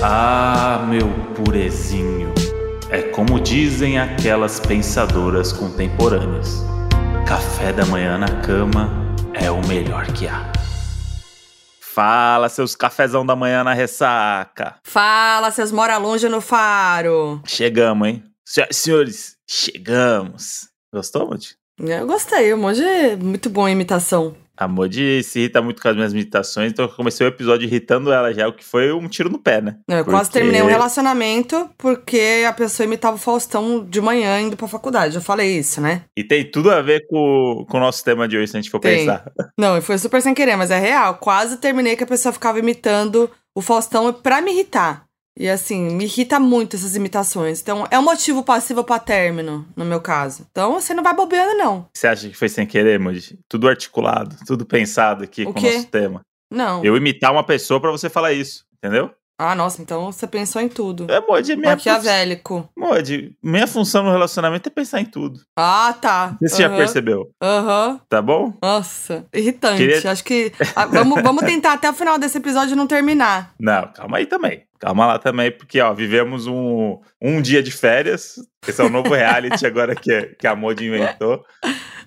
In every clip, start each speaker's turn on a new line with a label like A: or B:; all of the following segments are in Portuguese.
A: Ah, meu purezinho, é como dizem aquelas pensadoras contemporâneas: café da manhã na cama é o melhor que há. Fala, seus cafezão da manhã na ressaca.
B: Fala, seus mora longe no faro.
A: Chegamos, hein? Senhoras e senhores, chegamos. Gostou, Moody?
B: Eu gostei, o Monge é muito bom em imitação.
A: A Modi se irrita muito com as minhas imitações, então eu comecei o episódio irritando ela já, o que foi um tiro no pé, né?
B: Eu
A: Porque-
B: quase terminei um relacionamento porque a pessoa imitava o Faustão de manhã indo pra faculdade. Eu falei isso, né?
A: E tem tudo a ver com, com o nosso tema de hoje, se a gente for
B: Tem.
A: pensar.
B: Não, e foi super sem querer, mas é real. Quase terminei que a pessoa ficava imitando o Faustão pra me irritar. E assim, me irrita muito essas imitações. Então, é um motivo passivo pra término, no meu caso. Então, você não vai bobeando, não.
A: Você acha que foi sem querer, Moody? Tudo articulado, tudo pensado aqui
B: O
A: com o nosso tema.
B: Não.
A: Eu imitar uma pessoa pra você falar isso, entendeu?
B: Ah, nossa, então você pensou em tudo.
A: É, Moody, minha, fun-
B: Maquiavélico.
A: Moody, minha função no relacionamento é pensar em tudo.
B: Ah, tá.
A: Você já
B: Aham.
A: percebeu,
B: Aham.
A: tá bom?
B: Nossa, irritante.
A: Queria-
B: Acho que. ah, vamos, vamos tentar até o final desse episódio não terminar.
A: Não, calma aí também. Calma lá também, porque, ó, vivemos um, um dia de férias. Esse é o novo reality agora que, que a Moody inventou.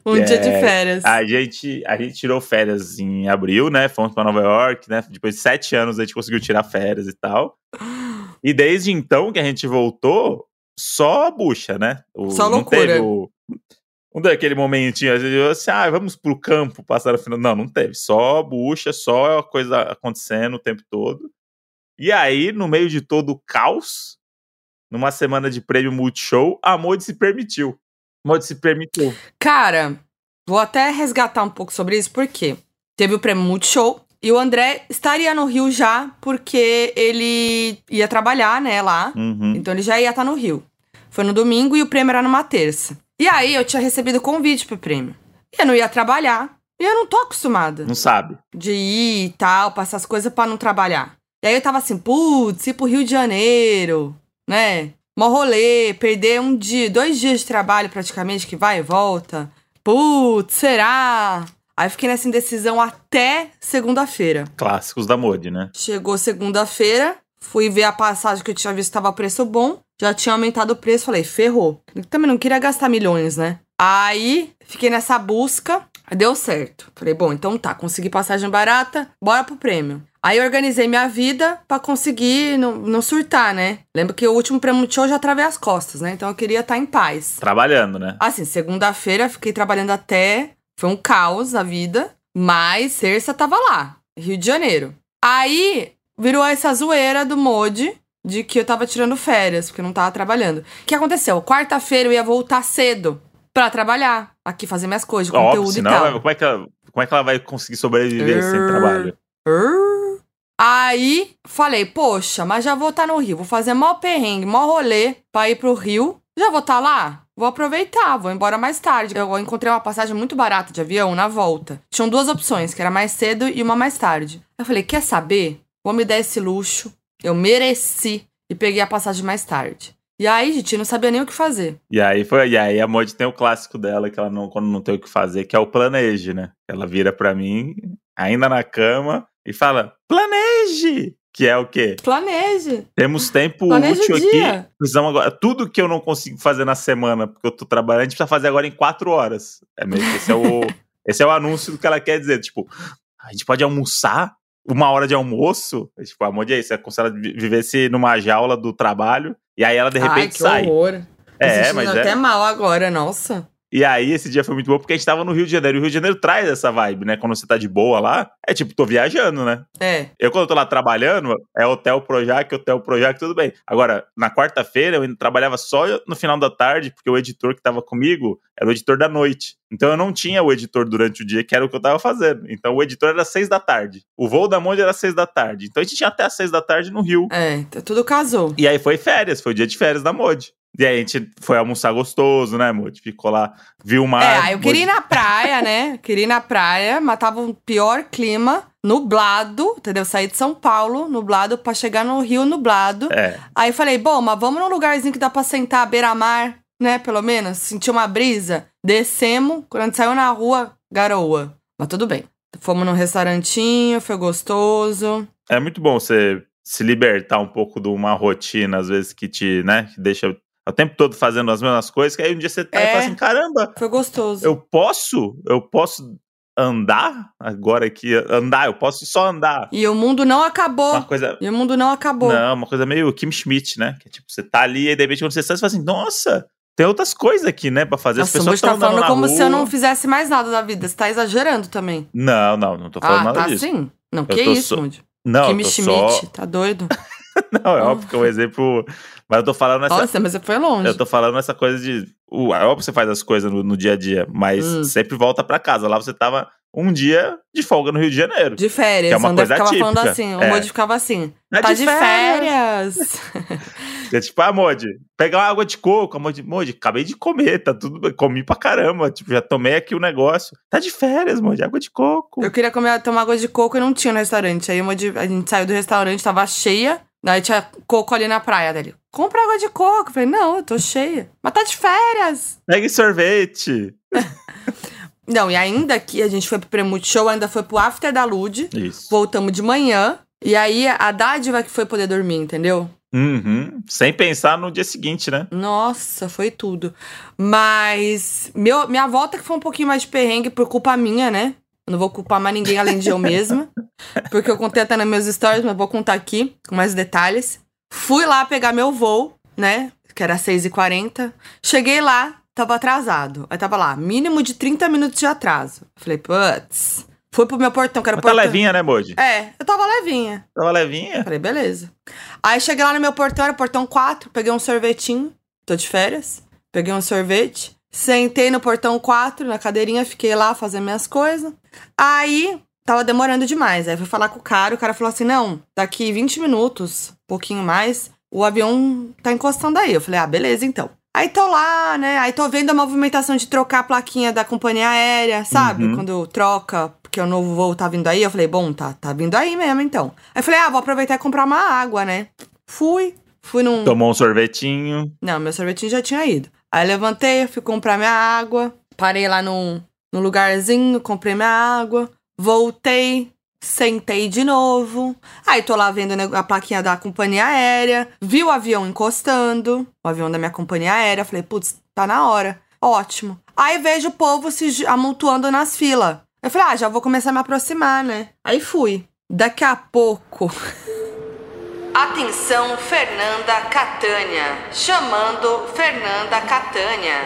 B: Um
A: É,
B: dia de férias.
A: A gente, a gente tirou férias em abril, né? Fomos pra Nova York, né? Depois de sete anos a gente conseguiu tirar férias e tal. E desde então que a gente voltou, só a bucha, né? O-
B: Só
A: não
B: loucura.
A: teve o- Não deu aquele momentinho, a gente falou assim, ah, vamos pro campo passar o final. Não, não teve. Só bucha, só a coisa acontecendo o tempo todo. E aí, no meio de todo o caos, numa semana de prêmio Multishow, a Modi se permitiu. Modi se permitiu.
B: Cara, vou até resgatar um pouco sobre isso, porque teve o prêmio Multishow e o André estaria no Rio já, porque ele ia trabalhar, né, lá.
A: Uhum.
B: Então ele já ia estar no Rio. Foi no domingo e o prêmio era numa terça. E aí eu tinha recebido convite pro prêmio. E eu não ia trabalhar. E eu não tô acostumada
A: Não sabe.
B: de ir e tal, passar as coisas pra não trabalhar. E aí eu tava assim, putz, ir pro Rio de Janeiro, né? Mó rolê, perder um dia, dois dias de trabalho praticamente, que vai e volta. Putz, será? Aí fiquei nessa indecisão até segunda-feira.
A: Clássicos da Modi, né?
B: Chegou segunda-feira, fui ver a passagem que eu tinha visto que tava preço bom. Já tinha aumentado o preço, falei, ferrou. Eu também não queria gastar milhões, né? Aí, fiquei nessa busca, deu certo. Falei, bom, então tá, consegui passagem barata, bora pro prêmio. Aí eu organizei minha vida pra conseguir não, não surtar, né? Lembro que o último prêmio show eu já travei as costas, né? Então eu queria estar em paz.
A: Trabalhando, né?
B: Assim, segunda-feira fiquei trabalhando até. Foi um caos a vida. Mas terça tava lá, Rio de Janeiro. Aí virou essa zoeira do Modi de que eu tava tirando férias, porque eu não tava trabalhando. O que aconteceu? Quarta-feira eu ia voltar cedo pra trabalhar, aqui fazer minhas coisas
A: Óbvio,
B: conteúdo e
A: senão
B: tal.
A: vai- como, é que ela, como é que ela vai conseguir sobreviver sem trabalho?
B: Aí falei, poxa, mas já vou estar no Rio, vou fazer mó perrengue, mó rolê pra ir pro Rio. Já vou estar lá? Vou aproveitar, vou embora mais tarde. Eu encontrei uma passagem muito barata de avião na volta. Tinham duas opções, que era mais cedo e uma mais tarde. Eu falei, quer saber? Vou me dar esse luxo. Eu mereci. E peguei a passagem mais tarde. E aí, gente, não sabia nem o que fazer.
A: E aí foi, e aí a Modi tem o clássico dela, que ela não, quando não tem o que fazer, que é o planeje, né? Ela vira pra mim, ainda na cama, e fala: planeje! Que é o quê?
B: Planeje.
A: Temos tempo
B: Planeja
A: útil
B: o
A: aqui. Precisamos agora. Tudo que eu não consigo fazer na semana, porque eu tô trabalhando, a gente precisa fazer agora em quatro horas. É meio que esse é o, esse é o anúncio do que ela quer dizer. Tipo, a gente pode almoçar uma hora de almoço. Tipo, a Modi é isso. É como se numa jaula do trabalho. E aí ela de
B: Ai,
A: repente
B: que
A: sai.
B: horror.
A: É,
B: sentindo
A: mas
B: até
A: é.
B: mal agora, nossa.
A: E aí, esse dia foi muito bom porque a gente tava no Rio de Janeiro. E o Rio de Janeiro traz essa vibe, né? Quando você tá de boa lá, é tipo, tô viajando, né?
B: É.
A: Eu, quando eu tô lá trabalhando, é hotel Projac, hotel Projac, tudo bem. Agora, na quarta-feira, eu ainda trabalhava só no final da tarde, porque o editor que tava comigo era o editor da noite. Então eu não tinha o editor durante o dia, que era o que eu tava fazendo. Então o editor era às seis da tarde. O voo da Monde era às seis da tarde. Então a gente tinha até às seis da tarde no Rio.
B: É, tudo casou.
A: E aí foi férias, foi o dia de férias da Modi. E aí a gente foi almoçar gostoso, né, Modi? Ficou lá, viu o mar.
B: é, aí eu queria ir na praia, né? Queria ir na praia, mas tava um pior clima, nublado, entendeu? Saí de São Paulo, nublado, pra chegar no Rio nublado.
A: É,
B: Aí falei, bom, mas vamos num lugarzinho que dá pra sentar beira-mar, né? Pelo menos, sentir uma brisa. Descemos, quando a gente saiu na rua, garoa. Mas tudo bem. Fomos num restaurantinho, foi gostoso.
A: é muito bom você se libertar um pouco de uma rotina, às vezes, que te, né, que deixa o tempo todo fazendo as mesmas coisas, que aí um dia você tá e
B: É.
A: fala assim, caramba,
B: Foi gostoso.
A: eu posso, eu posso andar agora aqui, andar, eu posso só andar.
B: E o mundo não acabou.
A: Uma coisa,
B: E o mundo não acabou.
A: não, uma coisa meio Kim Schmidt, né? Que tipo, você tá ali e de repente quando você sai, você fala assim, nossa, tem outras coisas aqui, né, pra fazer. As
B: Nossa, o
A: pessoas
B: tá
A: estão andando
B: falando como
A: rua.
B: se eu não fizesse mais nada da vida. Você tá exagerando também.
A: Não, não, não tô falando
B: ah,
A: nada
B: tá
A: disso.
B: sim? Não,
A: Eu
B: que isso, Moody?
A: Não,
B: Schmidt,
A: só...
B: tá doido?
A: Não, é óbvio que é um exemplo... Mas eu tô falando essa...
B: Nossa, mas você foi longe.
A: Eu tô falando essa coisa de. o- É óbvio que você faz as coisas no, no dia a dia, mas
B: Hum.
A: sempre volta pra casa. Lá você tava um dia de folga no Rio de Janeiro.
B: De férias.
A: Que é uma
B: André
A: coisa
B: ficava falando
A: típica.
B: assim. O
A: É.
B: Moody ficava assim.
A: Tá
B: Tá
A: de
B: de férias.
A: É tipo, ah, Modi, pegar uma água de coco. Modi, Modi, acabei de comer, tá tudo bem. Comi pra caramba. Tipo, já tomei aqui o negócio. Tá de férias, Modi, água de coco.
B: Eu queria comer, tomar água de coco e não tinha no restaurante. Aí o Moody- a gente saiu do restaurante, tava cheia. Daí tinha coco ali na praia dele. Compra água de coco. Eu falei, não, eu tô cheia. Mas tá de férias.
A: Pegue sorvete.
B: Não, e ainda que a gente foi pro Premute Show, ainda foi pro After da Lud.
A: Isso.
B: Voltamos de manhã. E aí a dádiva que foi poder dormir, entendeu?
A: Uhum. Sem pensar no dia seguinte, né?
B: Nossa, foi tudo. Mas meu, minha volta que foi um pouquinho mais de perrengue por culpa minha, né? Eu não vou culpar mais ninguém além de eu mesma. Porque eu contei até nos meus stories, mas vou contar aqui com mais detalhes. Fui lá pegar meu voo, né? Que era 6h40. Cheguei lá, tava atrasado. Aí tava lá, mínimo de 30 minutos de atraso. Falei, putz. Fui pro meu portão, que era o
A: tá
B: portão.
A: levinha, né, Modi?
B: É, eu tava levinha.
A: Tava levinha.
B: Falei, beleza. Aí cheguei lá no meu portão, era o portão 4, peguei um sorvetinho, tô de férias, peguei um sorvete, sentei no portão 4, na cadeirinha, fiquei lá fazendo minhas coisas. Aí, tava demorando demais. Aí fui falar com o cara, o cara falou assim: não, daqui 20 minutos, um pouquinho mais, o avião tá encostando aí. Eu falei, ah, beleza então. Aí tô lá, né? Aí tô vendo a movimentação de trocar a plaquinha da companhia aérea, sabe?
A: Uhum.
B: Quando troca, porque o novo voo tá vindo aí. Eu falei, bom, tá, tá vindo aí mesmo então. Aí falei, ah, vou aproveitar e comprar uma água, né? Fui, fui num.
A: Tomou um sorvetinho.
B: Não, meu sorvetinho já tinha ido. Aí levantei, fui comprar minha água, parei lá num, num lugarzinho, comprei minha água, voltei, sentei de novo. Aí tô lá vendo a plaquinha da companhia aérea, vi o avião encostando, o avião da minha companhia aérea, falei, putz, tá na hora. Ótimo. Aí vejo o povo se amontoando nas filas. Eu falei, ah, já vou começar a me aproximar, né? Aí fui. Daqui a pouco. Atenção, Fernanda Catânia. Chamando Fernanda Catânia.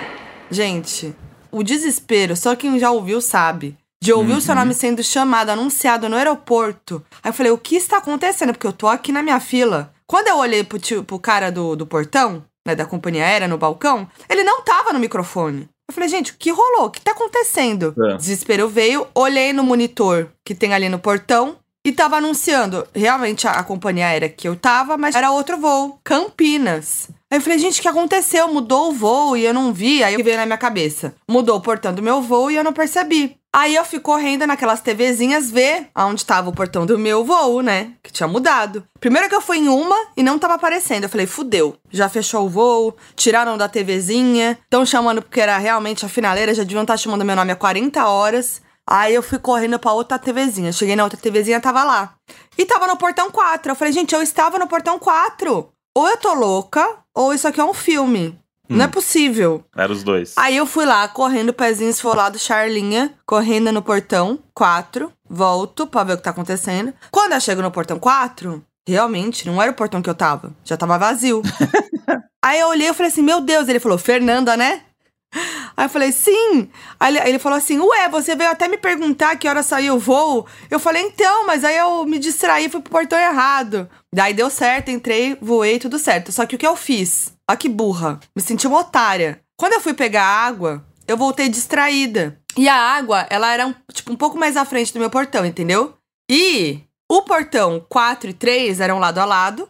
B: Gente, o desespero, só quem já ouviu sabe. De ouvir o seu
A: Uhum.
B: nome sendo chamado, anunciado no aeroporto. Aí eu falei, o que está acontecendo? Porque eu tô aqui na minha fila. Quando eu olhei pro, tio, pro cara do, do portão, né, da companhia aérea no balcão, ele não tava no microfone. Eu falei, gente, o que rolou? O que tá acontecendo?
A: É.
B: Desespero veio, olhei no monitor que tem ali no portão e tava anunciando realmente a, a companhia aérea que eu tava, mas era outro voo, Campinas. Aí eu falei, gente, o que aconteceu? Mudou o voo e eu não vi. Aí veio na minha cabeça. Mudou o portão do meu voo e eu não percebi. Aí eu fui correndo naquelas TVzinhas ver aonde tava o portão do meu voo, né? Que tinha mudado. Primeiro que eu fui em uma e não tava aparecendo. Eu falei, fudeu. Já fechou o voo, tiraram da TVzinha. Estão chamando porque era realmente a finaleira, já deviam estar chamando meu nome há 40 horas. Aí eu fui correndo pra outra TVzinha. Cheguei na outra TVzinha, tava lá. E tava no portão 4. Eu falei, gente, eu estava no portão 4. Ou eu tô louca, ou isso aqui é um filme. Não é possível.
A: Era os dois.
B: Aí eu fui lá, correndo, pezinho esfolado, charlinha, correndo no portão 4, volto pra ver o que tá acontecendo. Quando eu chego no portão 4, realmente, não era o portão que eu tava, já tava vazio. Aí eu olhei e falei assim, meu Deus, ele falou, Fernanda, né? Aí eu falei, sim. Aí ele, falou assim, ué, você veio até me perguntar que hora saiu o voo. Eu falei, então, mas aí eu me distraí fui pro portão errado. Daí deu certo, entrei, voei, tudo certo. Só que o que eu fiz? Ó que burra. Me senti uma otária. Quando eu fui pegar água, eu voltei distraída. E a água, ela era, um, tipo, um pouco mais à frente do meu portão, entendeu? E o portão 4 e 3 eram lado a lado.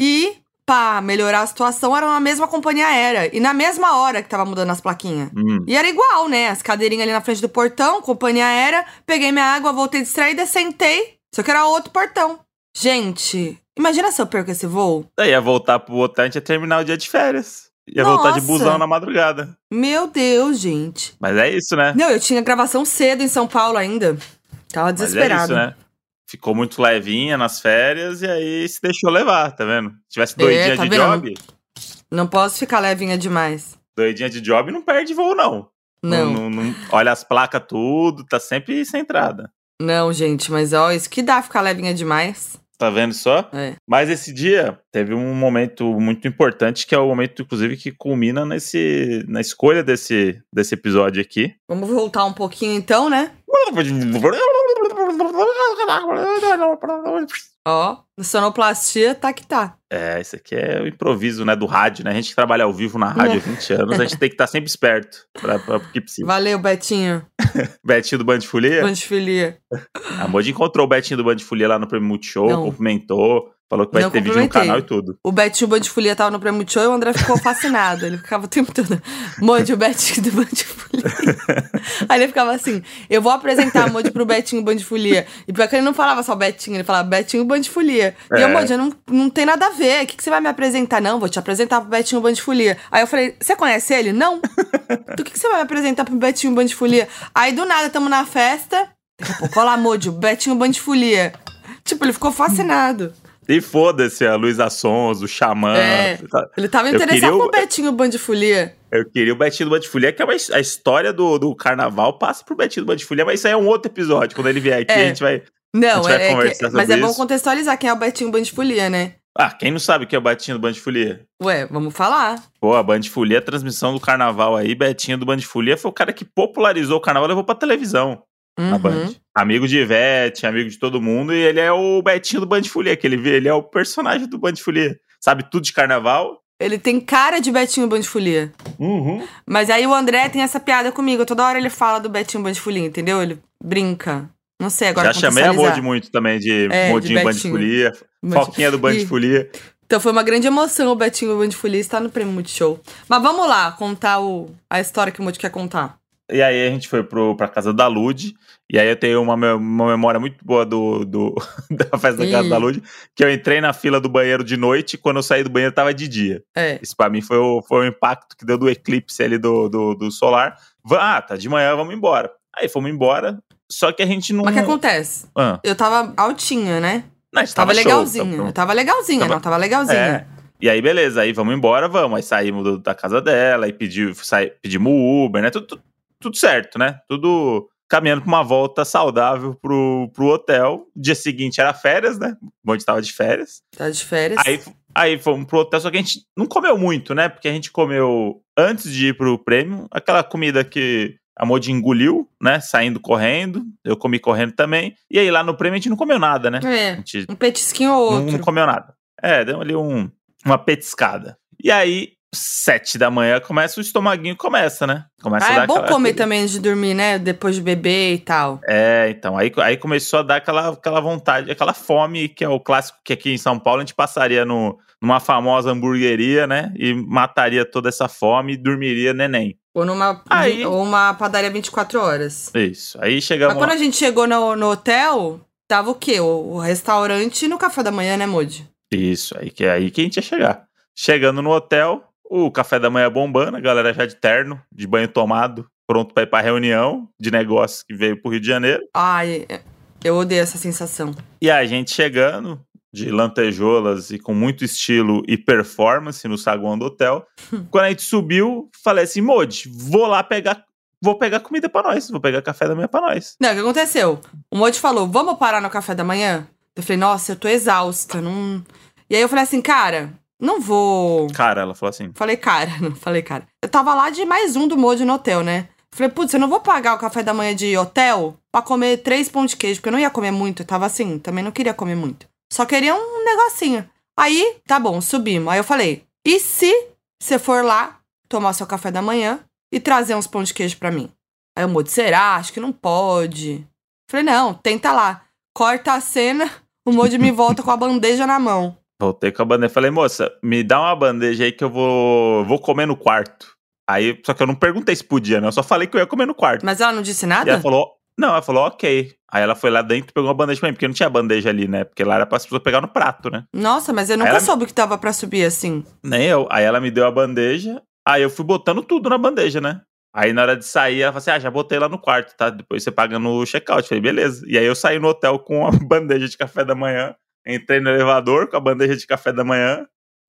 B: E, pra melhorar a situação, eram na mesma companhia aérea. E na mesma hora que tava mudando as plaquinhas.
A: Hum.
B: E era igual, né? As cadeirinhas ali na frente do portão, companhia aérea. Peguei minha água, voltei distraída, sentei. Só que era outro portão. Gente, imagina se eu perco esse voo.
A: Daí ia voltar pro hotel, a gente ia terminar o dia de férias. Ia voltar de
B: Nossa.
A: busão na madrugada.
B: Meu Deus, gente.
A: Mas é isso, né?
B: Não, eu tinha gravação cedo em São Paulo ainda. Tava
A: Mas é isso, né? Ficou muito levinha nas férias e aí se deixou levar, tá vendo? Se tivesse doidinha
B: tá
A: de
B: vendo?
A: job,
B: Não posso ficar levinha demais.
A: doidinha de job não perde voo, não.
B: Não,
A: Não, não- não- olha as placas, tudo, tá sempre centrada.
B: não, gente, mas ó, isso que dá ficar levinha demais.
A: Tá vendo só?
B: É.
A: Mas esse dia teve um momento muito importante, que é o momento, inclusive, que culmina nesse, na escolha desse, desse episódio aqui.
B: Vamos voltar um pouquinho então, né? Ó, sonoplastia tá que tá.
A: É, esse aqui é o improviso, né, do rádio, né? A gente que trabalha ao vivo na rádio há 20 anos, a gente tem que estar sempre esperto pra, pra, porque precisa.
B: Valeu, Betinho.
A: Betinho do Band de Folia,
B: Bandifilia.
A: a Moji encontrou o Betinho do Band de Folia lá no Prêmio Multishow,
B: Não.
A: cumprimentou, falou que vai
B: Não
A: ter vídeo no canal e tudo.
B: O Betinho Bandifolia tava no Prêmio Show e o André ficou fascinado. Ele ficava o tempo todo. Mode, o Betinho do Bandifolia. Aí ele ficava assim: eu vou apresentar a Mode pro Betinho Bandifolia. E pior que ele não falava só Betinho, ele falava Betinho Bandifolia. E eu,
A: É.
B: Mode, não, não tem nada a ver. O que, que você vai me apresentar? Não, vou te apresentar pro Betinho Bandifolia. Aí eu falei: você conhece ele? Não. Do que, que você vai me apresentar pro Betinho Bandifolia? Aí do nada, tamo na festa. Daqui a pouco, olha lá, Mode, o Betinho Bandifolia. Tipo, ele ficou fascinado.
A: E foda-se a Luísa Sons, o Xamã.
B: É.
A: tá?
B: Ele tava interessado
A: queria o-
B: Betinho Bandifolia.
A: Eu queria o Betinho do Band de Folia, que é uma, a história do, do carnaval passa pro Betinho do Band de Folia, mas isso aí é um outro episódio. Quando ele vier aqui,
B: É.
A: a gente vai.
B: Não,
A: gente vai
B: é, é
A: conversar
B: que,
A: sobre
B: mas é bom
A: isso.
B: contextualizar quem é o Betinho Bandifolia, né?
A: Ah, quem não sabe o que é o Betinho do Band de Folia?
B: Ué, vamos falar.
A: Pô, a Band de Folia, a transmissão do carnaval aí, Betinho do Band de Folia foi o cara que popularizou o carnaval e levou pra televisão na
B: Uhum.
A: Band. Amigo de Ivete, amigo de todo mundo, e ele é o Betinho do Band de Folia, que ele vê, ele é o personagem do Band de Folia. Sabe tudo de carnaval.
B: Ele tem cara de Betinho Bandifolia.
A: Uhum.
B: Mas aí o André tem essa piada comigo. Toda hora ele fala do Betinho Bandifolia, entendeu? Ele brinca. Não sei agora
A: Já chamei a. Modi muito também de
B: É, de
A: Modinho Band de
B: Betinho.
A: Folia,
B: Band-
A: Foquinha do Band de
B: E-
A: Folia.
B: Então foi uma grande emoção o Betinho Bandifolia estar no Prêmio Multishow. Mas vamos lá, contar o, a história que o Moody quer contar.
A: E aí a gente foi pro, pra casa da Lud. E aí eu tenho uma, uma memória muito boa do, do- da festa da casa da Lud. Que eu entrei na fila do banheiro de noite e quando eu saí do banheiro tava de dia.
B: É.
A: Isso pra mim foi o, foi o impacto que deu do eclipse ali do, do, do solar. Ah, tá de manhã, vamos embora. Aí fomos embora. Só que a gente não.
B: Mas o que acontece?
A: Ah,
B: Eu tava altinha, né?
A: não,
B: Tava,
A: show,
B: legalzinha.
A: tava-
B: tava legalzinha,
A: Tava-
B: não, tava legalzinha.
A: É. E aí, beleza, aí vamos embora, vamos. Aí saímos do- da casa dela, aí pedi, sai, pedimos Uber, né? Tudo, tudo, tudo certo, né? Tudo caminhando pra uma volta saudável pro, pro hotel. Dia seguinte era férias, né? O bonde tava de férias.
B: Tá de férias.
A: Aí, aí fomos pro hotel, só que a gente não comeu muito, né? Porque a gente comeu, antes de ir pro prêmio, aquela comida que a Modi engoliu, né? Saindo correndo. Eu comi correndo também. E aí lá no prêmio a gente não comeu nada, né? A
B: É, um petisquinho ou
A: não,
B: outro.
A: não comeu nada. É, deu ali um, uma petiscada. E aí, sete da manhã, começa o estomaguinho, começa, né? Começa a
B: Ah, é bom
A: aquela-
B: comer também antes de dormir, né? Depois de beber e tal.
A: É, então, aí, aí começou a dar aquela, aquela vontade, aquela fome, que é o clássico que aqui em São Paulo a gente passaria no, numa famosa hamburgueria, né? E mataria toda essa fome e dormiria neném.
B: Ou numa
A: Aí-
B: ou uma padaria 24 horas.
A: Isso. Aí
B: Mas
A: chegamos
B: quando
A: lá.
B: a gente chegou no, no hotel, tava o quê? O, o restaurante no café da manhã, né, Moody?
A: Isso, aí que é aí que a gente ia chegar. Chegando no hotel, o café da manhã bombando, a galera já de terno, de banho tomado, pronto pra ir pra reunião de negócios que veio pro Rio de Janeiro.
B: Ai, eu odeio essa sensação.
A: E a gente chegando de lantejoulas e com muito estilo e performance no saguão do hotel. Quando a gente subiu, falei assim, Modi, vou lá pegar, vou pegar comida pra nós, vou pegar café da manhã pra nós.
B: Não, o que aconteceu? O Moody falou, vamos parar no café da manhã? Eu falei, nossa, eu tô exausta, não... E aí eu falei assim, cara, não vou...
A: Cara, ela falou assim,
B: Falei, cara, não falei, cara. Eu tava lá de mais um do Moody no hotel, né? Falei, putz, eu não vou pagar o café da manhã de hotel pra comer três pão de queijo, porque eu não ia comer muito. Eu tava assim, também não queria comer muito. Só queria um negocinho. Aí, tá bom, subimos. Aí eu falei, e se você for lá tomar seu café da manhã e trazer uns pão de queijo pra mim? Aí o Moody, será? Acho que não pode. Falei, não, tenta lá. Corta a cena, o Moody me volta com a bandeja na mão.
A: Voltei com a bandeja, falei, moça, me dá uma bandeja aí que eu vou, vou comer no quarto. Aí, só que eu não perguntei se podia, né? Eu só falei que eu ia comer no quarto.
B: Mas ela não disse
A: E
B: nada?
A: ela falou, não, ela falou, ok. Aí ela foi lá dentro e pegou uma bandeja pra mim, porque não tinha bandeja ali, né? Porque lá era pra as pessoas pegar no prato, né?
B: Nossa, mas eu nunca
A: Ela-
B: soube que tava pra subir assim.
A: Nem eu. Aí ela me deu a bandeja, aí eu fui botando tudo na bandeja, né? Aí na hora de sair, ela falou assim: ah, já botei lá no quarto, tá? Depois você paga no check-out. Falei, beleza. E aí eu saí no hotel com a bandeja de café da manhã, entrei no elevador com a bandeja de café da manhã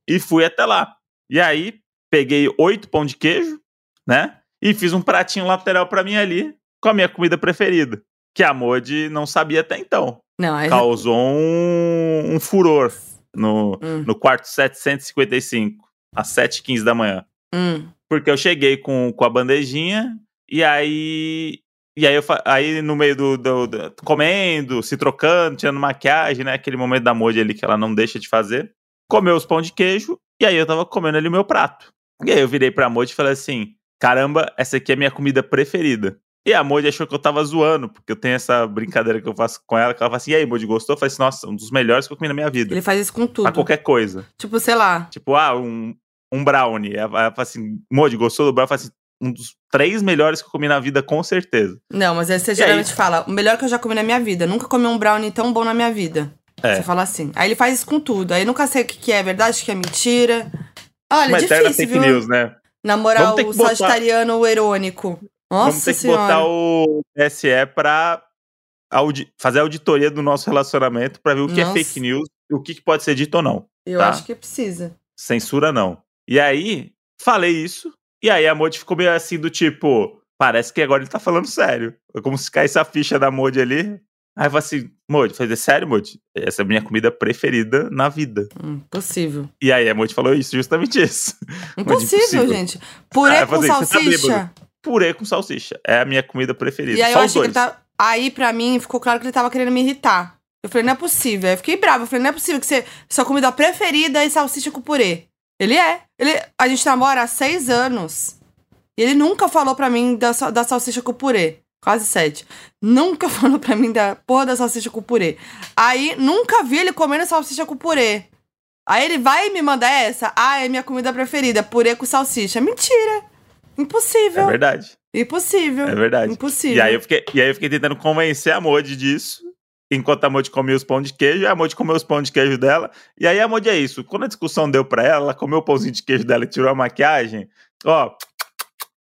A: e fui até lá. E aí peguei oito pão de queijo, né? E fiz um pratinho lateral para mim ali com a minha comida preferida, que a Modi não sabia até então.
B: Não, aí...
A: Causou um, um furor no,
B: Hum.
A: no quarto 755, às 7h15 da manhã.
B: Hum.
A: Porque eu cheguei com, com a bandejinha e aí. E aí, eu, aí no meio do, do- do- comendo, se trocando, tirando maquiagem, né? Aquele momento da Modi ali que ela não deixa de fazer. Comeu os pão de queijo e aí eu tava comendo ali o meu prato. E aí eu virei pra Modi e falei assim: caramba, essa aqui é a minha comida preferida. E a Modi achou que eu tava zoando, porque eu tenho essa brincadeira que eu faço com ela, que ela fala assim: e aí, Modi, gostou? Eu falei assim: nossa, um dos melhores que eu comi na minha vida.
B: Ele faz isso com tudo.
A: Pra qualquer coisa.
B: Tipo, sei lá.
A: Tipo, ah, um, um brownie. Ela fala assim, Modi, gostou do brownie? Eu falo assim, um dos três melhores que eu comi na vida, com certeza.
B: Não, mas aí você
A: aí?
B: geralmente fala, o melhor que eu já comi na minha vida. Nunca comi um brownie tão bom na minha vida.
A: É.
B: Você fala assim. Aí ele faz isso com tudo. Aí nunca sei o que que é verdade, o que é mentira. Olha,
A: Uma
B: é difícil,
A: fake
B: viu?
A: news, né?
B: Namorar o
A: botar-
B: sagitariano irônico. Nossa
A: Vamos ter que
B: senhora.
A: botar o TSE pra audi- fazer a auditoria do nosso relacionamento pra ver o que
B: Nossa.
A: é fake news e o que, que pode ser dito ou não.
B: Eu
A: tá?
B: acho que precisa.
A: Censura não. E aí, falei isso, e aí a Modi ficou meio assim do tipo, parece que agora ele tá falando sério. É como se caísse a ficha da Modi ali. Aí eu falei assim, Modi, falei, sério, Modi? Essa é a minha comida preferida na vida.
B: Impossível.
A: E aí a Modi falou isso, justamente isso.
B: Impossível,
A: impossível.
B: gente. Purê
A: Ah,
B: com
A: tá
B: salsicha.
A: bêbado. Purê com salsicha. É a minha comida preferida.
B: e aí
A: Só
B: eu achei que ele tá. Aí, pra mim, ficou claro que ele tava querendo me irritar. Eu falei, não é possível. Aí eu fiquei brava. Eu falei, não é possível que você. Sua comida preferida é salsicha com purê. Ele é. Ele, a gente namora há seis anos. E ele nunca falou pra mim da, da salsicha com purê. Quase sete. Nunca falou pra mim da porra da salsicha com purê. Aí, nunca vi ele comendo salsicha com purê. Aí ele vai e me manda essa. Ah, é minha comida preferida. Purê com salsicha. Mentira.
A: É
B: Impossível.
A: verdade.
B: Impossível.
A: É verdade.
B: Impossível.
A: E aí, eu fiquei, e aí eu fiquei tentando convencer a Modi disso. Enquanto a Modi comia os pão de queijo, e a Modi comeu os pão de queijo dela. E aí a Modi é isso. Quando a discussão deu pra ela, ela comeu o pãozinho de queijo dela e tirou a maquiagem. Ó,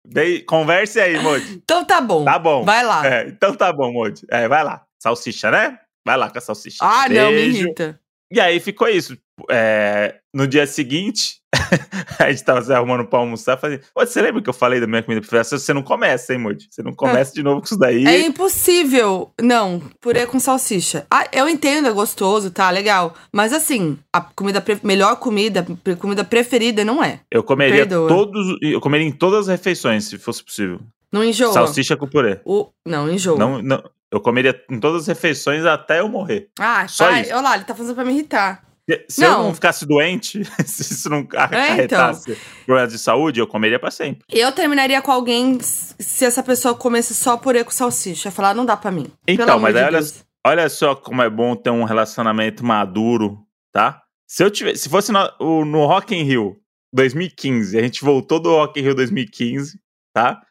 A: dei, converse aí, Modi.
B: Então tá bom.
A: Tá bom.
B: Vai lá.
A: É, então tá bom, Modi. É, vai lá. Salsicha, né? Vai lá com a salsicha.
B: Ah, não, me
A: Beijo.
B: irrita.
A: E aí ficou isso. É, no dia seguinte, a gente tava se arrumando pra almoçar. Falei, "Ô, você lembra que eu falei da minha comida preferida? Você não começa, hein, Moody? Você não começa de novo com isso daí.
B: É impossível. Não, purê com salsicha. Ah, eu entendo, é gostoso, tá, legal. Mas assim, a comida pre- melhor comida, comida preferida não é.
A: Eu comeria
B: Perdoa.
A: todos. Eu comeria em todas as refeições, se fosse possível.
B: Não enjoa.
A: Salsicha com purê.
B: O... Não, enjoa.
A: Não, não, eu comeria em todas as refeições até eu morrer.
B: Ah,
A: Só
B: olha lá, ele tá fazendo pra me irritar.
A: Se- Se eu
B: Não. É,
A: não ficasse doente, se isso não
B: então.
A: acarretasse problemas de saúde, eu comeria pra sempre.
B: Eu terminaria com alguém se essa pessoa comesse só purê com salsicha. Falar, não dá pra mim.
A: Então, mas
B: de
A: olha, olha só como é bom ter um relacionamento maduro, tá? Se eu tivesse, se fosse no, no Rock in Rio 2015, a gente voltou do Rock in Rio 2015, tá?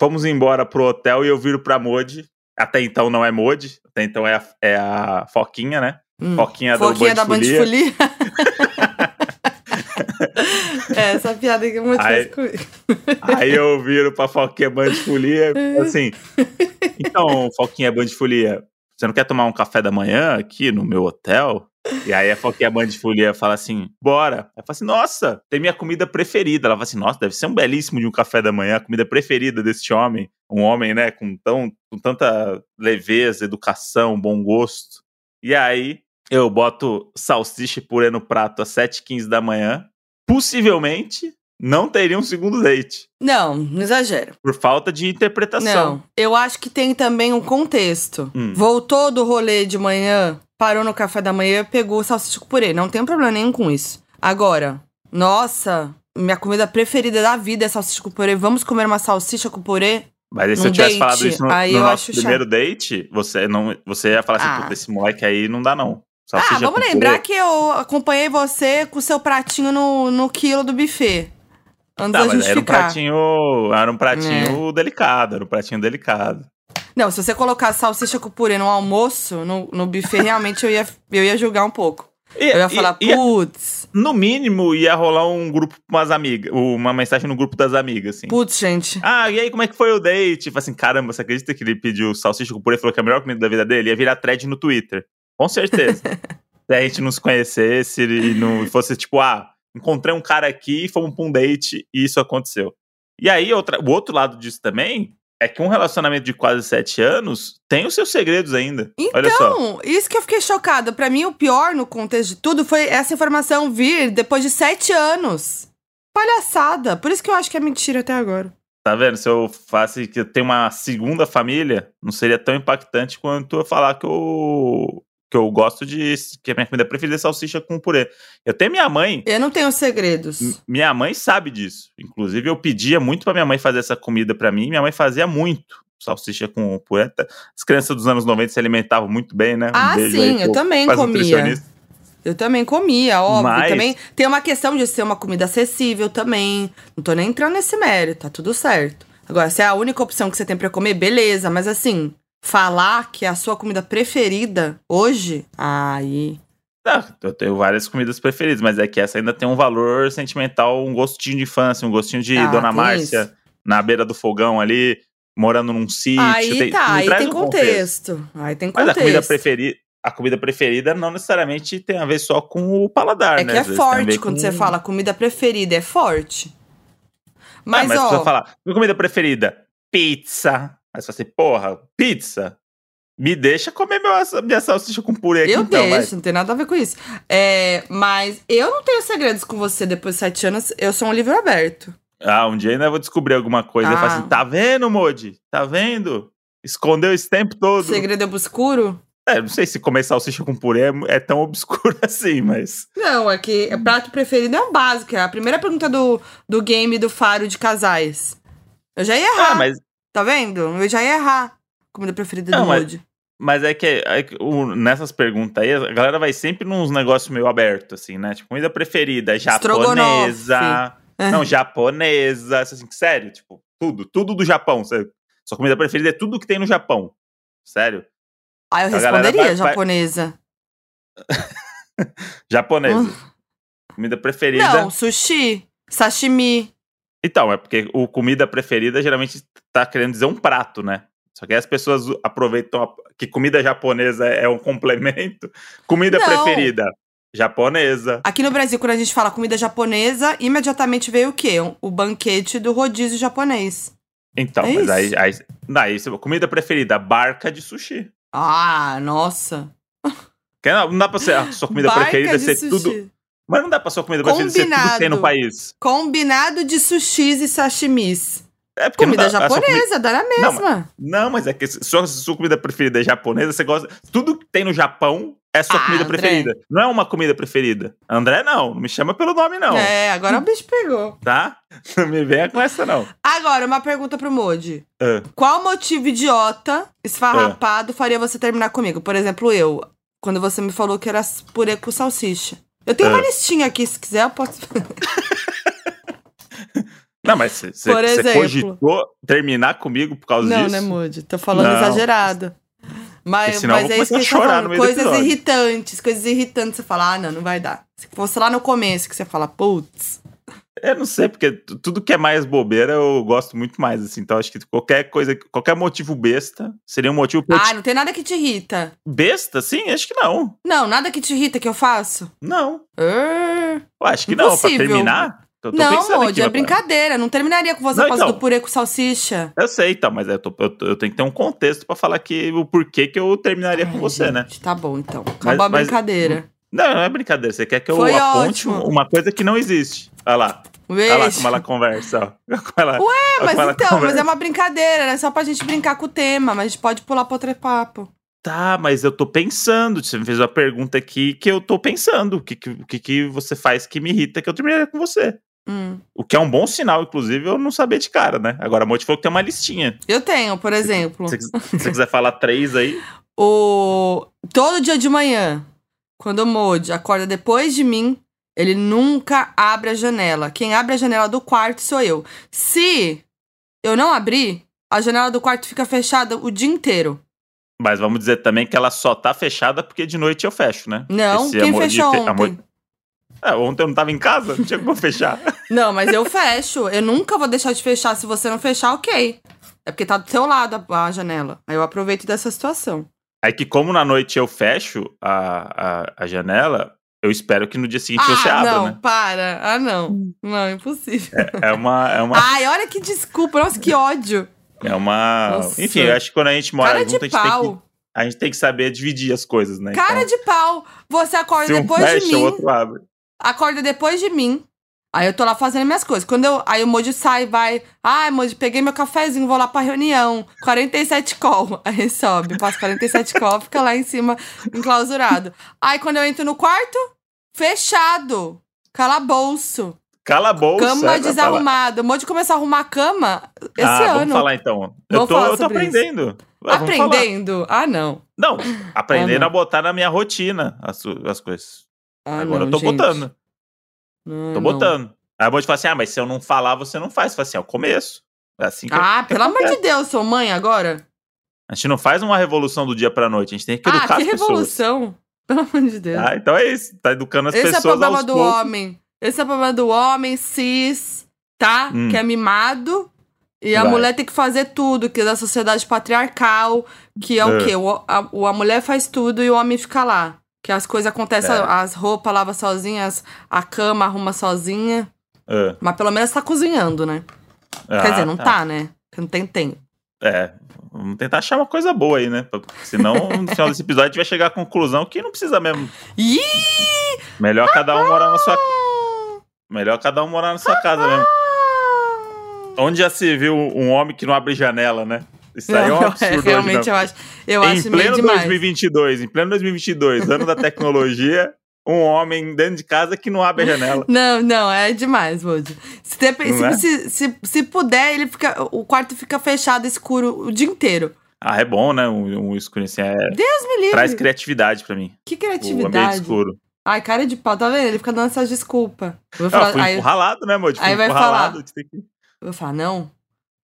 A: Fomos embora pro hotel e eu viro pra Modi. Até então não é Modi, até então é a, é a Foquinha, né?
B: Hum.
A: Foquinha,
B: Foquinha da
A: Band Folia.
B: É, essa piada é muito
A: Aí-. Aí eu viro pra Foquinha Band Folia, assim. Então, Foquinha Band Folia, você não quer tomar um café da manhã aqui no meu hotel? E aí a Foquinha Band Folia fala assim: bora. Ela fala assim: nossa, tem minha comida preferida. Ela fala assim: nossa, deve ser um belíssimo de um café da manhã, a comida preferida deste homem. Um homem, né, com, tão, com tanta leveza, educação, bom gosto. E aí eu boto salsicha e purê no prato às 7h15 da manhã. Possivelmente não teria um segundo date.
B: Não, não exagera.
A: Por falta de interpretação.
B: Não, eu acho que tem também um contexto.
A: Hum.
B: Voltou do rolê de manhã, parou no café da manhã, pegou o salsicha com purê. Não tem problema nenhum com isso. Agora, nossa, minha comida preferida da vida é salsicha com purê. Vamos comer uma salsicha com purê?
A: Mas aí, se
B: Num
A: eu tivesse
B: date,
A: falado isso no, no nosso primeiro date, você, não, você ia falar assim,
B: Ah.
A: puta, esse moleque aí não dá não.
B: Ah, vamos lembrar que eu acompanhei você com o seu pratinho no, no quilo do buffet. Antes
A: Tá, mas era um
B: justificar.
A: pratinho, era um
B: É.
A: pratinho delicado, era um pratinho delicado.
B: Não, se você colocar salsicha com purê no almoço, no, no buffet, realmente eu ia, eu ia julgar um pouco.
A: E-
B: Eu ia falar,
A: e-
B: putz,
A: No mínimo, ia rolar um grupo com umas amigas, uma mensagem no grupo das amigas, assim.
B: Putz, gente.
A: Ah, e aí, como é que foi o date? Tipo assim, caramba, você acredita que ele pediu salsicha com purê e falou que é a melhor comida da vida dele? Ia virar thread no Twitter. Com certeza. Se a gente não se conhecesse e não fosse tipo, ah, encontrei um cara aqui, fomos pra um date e isso aconteceu. E aí, outra, o outro lado disso também é que um relacionamento de quase sete anos tem os seus segredos ainda.
B: Então, isso que eu fiquei chocada. Pra mim, o pior no contexto de tudo foi essa informação vir depois de sete anos. Palhaçada. Por isso que eu acho que é mentira até agora.
A: Tá vendo? Se eu faço que eu tenho uma segunda família, não seria tão impactante quanto eu falar que eu, que eu gosto de. que a minha comida preferida é salsicha com purê. Eu tenho minha mãe.
B: Eu não tenho segredos.
A: Minha mãe sabe disso. Inclusive, eu pedia muito pra minha mãe fazer essa comida pra mim. Minha mãe fazia muito. Salsicha com purê. As crianças dos anos 90 se alimentavam muito bem, né? Um
B: Ah,
A: beijo aí
B: sim, eu
A: pro-
B: também comia. Eu também comia, óbvio.
A: Mas-
B: Também tem uma questão de ser uma comida acessível também. Não tô nem entrando nesse mérito, tá tudo certo. Agora, se é a única opção que você tem pra comer, beleza. Mas assim, falar que é a sua comida preferida hoje, aí.
A: Tá, eu tenho várias comidas preferidas, mas é que essa ainda tem um valor sentimental, um gostinho de infância, um gostinho de
B: Ah,
A: Dona Márcia
B: isso.
A: na beira do fogão ali, morando num sítio.
B: aí
A: tem,
B: tá, aí tem
A: um
B: contexto. Aí tem
A: Mas
B: contexto.
A: a comida preferida. A comida preferida não necessariamente tem a ver só com o paladar,
B: É
A: né?
B: que é
A: a ver
B: forte quando
A: com-
B: você fala comida preferida, é forte. Mas,
A: ah, mas
B: ó,
A: falar, minha comida preferida, pizza. Aí você fala assim, porra, pizza? Me deixa comer meu, minha salsicha com purê aqui
B: eu
A: então, vai.
B: deixo, não tem nada a ver com isso. É, mas eu não tenho segredos com você depois de sete anos, eu sou um livro aberto.
A: Ah, um dia ainda eu vou descobrir alguma coisa.
B: Ah.
A: fala assim, tá vendo, Modi? Tá vendo? Escondeu esse tempo todo.
B: Segredo obscuro?
A: É, não sei se comer salsicha com purê é, é tão obscuro assim, mas.
B: Não, é que o prato preferido é um básico. É a primeira pergunta do, do game do Faro de Casais. Eu já ia errar,
A: Ah, mas,
B: tá vendo? Eu já ia errar. Comida preferida
A: Não,
B: do
A: mas-
B: Moody.
A: mas é que, é que o- nessas perguntas aí, a galera vai sempre nos negócios meio abertos, assim, né? Tipo, comida preferida, japonesa.
B: É.
A: Não, japonesa. Assim, sério, tipo, tudo, tudo do Japão. Sério. Sua comida preferida é tudo que tem no Japão. Sério.
B: Ah, eu
A: a
B: responderia
A: vai- vai-
B: japonesa.
A: Japonesa. Comida preferida.
B: Não, sushi, sashimi.
A: Então, é porque o comida preferida geralmente tá querendo dizer um prato, né? Só que as pessoas aproveitam a- que comida japonesa é um complemento. Comida
B: Não.
A: preferida, japonesa.
B: Aqui no Brasil, quando a gente fala comida japonesa, imediatamente veio o quê? O banquete do rodízio japonês.
A: Então,
B: É
A: mas
B: isso.
A: aí, aí, daí, comida preferida, barca de sushi.
B: Ah, nossa.
A: Que não, não dá pra ser a sua comida
B: Barca
A: preferida ser
B: sushi.
A: tudo. Mas não dá pra sua comida preferida ser tudo que tem no país.
B: Combinado de sushis e sashimis.
A: É porque
B: Comida
A: não dá, comida-
B: japonesa, dá na
A: Não,
B: mesma.
A: Não, mas é que sua, sua comida preferida é japonesa, você gosta. Tudo que tem no Japão é sua
B: Ah,
A: comida
B: André.
A: preferida. Não é uma comida preferida. André, não. Não me chama pelo nome, não.
B: É, agora o bicho pegou.
A: Tá? Não me venha com essa, não.
B: Agora, uma pergunta pro Modi.
A: Ah,
B: Qual motivo idiota, esfarrapado, faria você terminar comigo? Por exemplo, eu, quando você me falou que era purê com salsicha. Eu tenho
A: Ah.
B: uma listinha aqui, se quiser eu posso...
A: Não, mas você- cogitou terminar comigo por causa
B: Não,
A: disso?
B: né, Moody? Tô falando
A: Não.
B: exagerado. Mas,
A: eu
B: mas é isso que gente tá falando. Coisas irritantes, coisas irritantes. Você fala, ah, não, não vai dar. Se fosse lá no começo que você fala, putz.
A: Eu não sei, porque tu- tudo que é mais bobeira eu gosto muito mais, assim. Então acho que qualquer coisa, qualquer motivo besta seria um motivo eu
B: Ah, não tem nada que te irrita.
A: Besta? Sim, acho que não.
B: Não, nada que te irrita que eu faço.
A: Não.
B: Ah.
A: Eu acho que não. Pra
B: Impossível.
A: terminar. Eu tô
B: Não,
A: pensando
B: Moody,
A: aqui,
B: é brincadeira. Não terminaria com você
A: Não,
B: por causa
A: então.
B: do purê com salsicha.
A: Eu sei, então, mas eu, tô- eu tô- eu tenho que ter um contexto pra falar que o porquê que eu terminaria com
B: Ai,
A: você, né?
B: gente, Tá bom, então. Acabou a
A: mas-
B: brincadeira.
A: Não, não é brincadeira. Você quer que eu
B: Foi
A: aponte
B: ótimo.
A: uma coisa que não existe. Olha lá. Olha lá
B: Beijo.
A: como ela conversa, ó. Como ela,
B: Ué, mas então, mas
A: conversa.
B: é uma brincadeira, é só pra gente brincar com o tema, mas a gente pode pular pra outro papo.
A: Tá, mas eu tô pensando. Você me fez uma pergunta aqui que eu tô pensando. O que, que, que, você faz que me irrita que eu terminaria com você?
B: Hum.
A: O que é um bom sinal, inclusive, eu não saber de cara, né? Agora, a Monte falou que tem uma listinha.
B: Eu tenho, por exemplo,
A: Se você se você quiser falar três aí.
B: o todo dia de manhã, quando o Modi acorda depois de mim, ele nunca abre a janela. Quem abre a janela do quarto sou eu. Se eu não abrir, a janela do quarto fica fechada o dia inteiro.
A: Mas vamos dizer também que ela só tá fechada porque de noite eu fecho, né?
B: Não,
A: Esse
B: quem
A: de
B: fechou
A: fe-
B: ontem?
A: amor- É, ontem eu não tava em casa, não tinha como fechar.
B: Não, mas eu fecho. Eu nunca vou deixar de fechar. Se você não fechar, ok. É porque tá do seu lado a, a janela. Aí eu aproveito dessa situação.
A: É que como na noite eu fecho a, a, a janela, eu espero que no dia seguinte você
B: ah,
A: abra,
B: não,
A: né?
B: para. Ah, não. Não, impossível.
A: É uma. É uma,
B: Ai, olha que desculpa. Nossa, que ódio.
A: é uma...
B: Nossa.
A: Enfim, eu acho que quando a gente mora
B: Cara
A: junto, a
B: de
A: gente, tem que,
B: pau.
A: a gente tem que saber dividir as coisas, né?
B: Cara
A: Então,
B: de pau. Você acorda
A: se um
B: depois de
A: fecha, o
B: mim.
A: outro abre.
B: acorda depois de mim. Aí eu tô lá fazendo minhas coisas. Quando eu, aí o Moji sai, vai. Ai, Moji, peguei meu cafezinho, vou lá pra reunião. 47 call. Aí sobe, passa 47 call, fica lá em cima, enclausurado. Aí quando eu entro no quarto, fechado. Calabouço.
A: Cala a bolsa.
B: Cama
A: é
B: desarrumada. O Moji começou a arrumar a cama esse
A: ah,
B: ano.
A: vamos falar então. Eu
B: Vamos
A: tô, eu tô
B: isso.
A: aprendendo. Ah.
B: Aprendendo? Ah, não.
A: Não, aprendendo
B: Ah, não.
A: a botar na minha rotina as, as coisas.
B: Ah,
A: Agora
B: não,
A: eu tô
B: gente.
A: botando.
B: Não,
A: Tô
B: não.
A: botando. Aí a Bode fala assim: ah, mas se eu não falar, você não faz. Fala assim, é o começo. É assim que
B: Ah,
A: que
B: pelo amor de Deus, sou mãe agora?
A: A gente não faz uma revolução do dia pra noite, a gente tem que
B: Ah,
A: educar
B: que
A: as pessoas.
B: revolução. Pelo amor de Deus.
A: Ah, então é isso. Tá educando as
B: Esse é o
A: pessoas
B: problema do
A: poucos.
B: homem. Esse é o problema do homem cis, tá?
A: Hum.
B: Que é mimado. E a
A: Vai.
B: mulher tem que fazer tudo, que é da sociedade patriarcal, que é, o
A: É.
B: quê? O, a, a mulher faz tudo e o homem fica lá. Que as coisas acontecem,
A: É.
B: as roupas lava sozinhas, a cama arruma sozinha.
A: É.
B: Mas pelo menos tá cozinhando, né? Quer
A: Ah,
B: dizer, não tá, né? Porque não tem tempo.
A: É. Vamos tentar achar uma coisa boa aí, né? Senão, no final desse episódio, a gente vai chegar à conclusão que não precisa mesmo.
B: Ih!
A: Melhor cada um morar na sua. Melhor cada um morar na sua casa mesmo. Onde já se viu um homem que não abre janela, né? Isso aí é um
B: Não,
A: absurdo. hoje,
B: realmente
A: né?
B: eu acho, eu
A: em
B: acho
A: pleno
B: demais.
A: 2022, em pleno 2022, ano da tecnologia, um homem dentro de casa que não abre a janela.
B: Não, não, é demais, Woody. Se,
A: Não
B: se,
A: é?
B: se, se, se puder, ele fica, o quarto fica fechado, escuro o dia inteiro.
A: Ah, é bom, né? Um, um escuro assim, é,
B: Deus me livre.
A: traz criatividade pra mim.
B: Que
A: O ambiente
B: criatividade.
A: escuro.
B: Ai, cara de pau, tá vendo? Ele fica dando essas desculpas. Eu vou
A: Não,
B: falar,
A: fui
B: aí, eu
A: encurralado, né, Moody? Fui
B: aí vai falar. vou falar, não.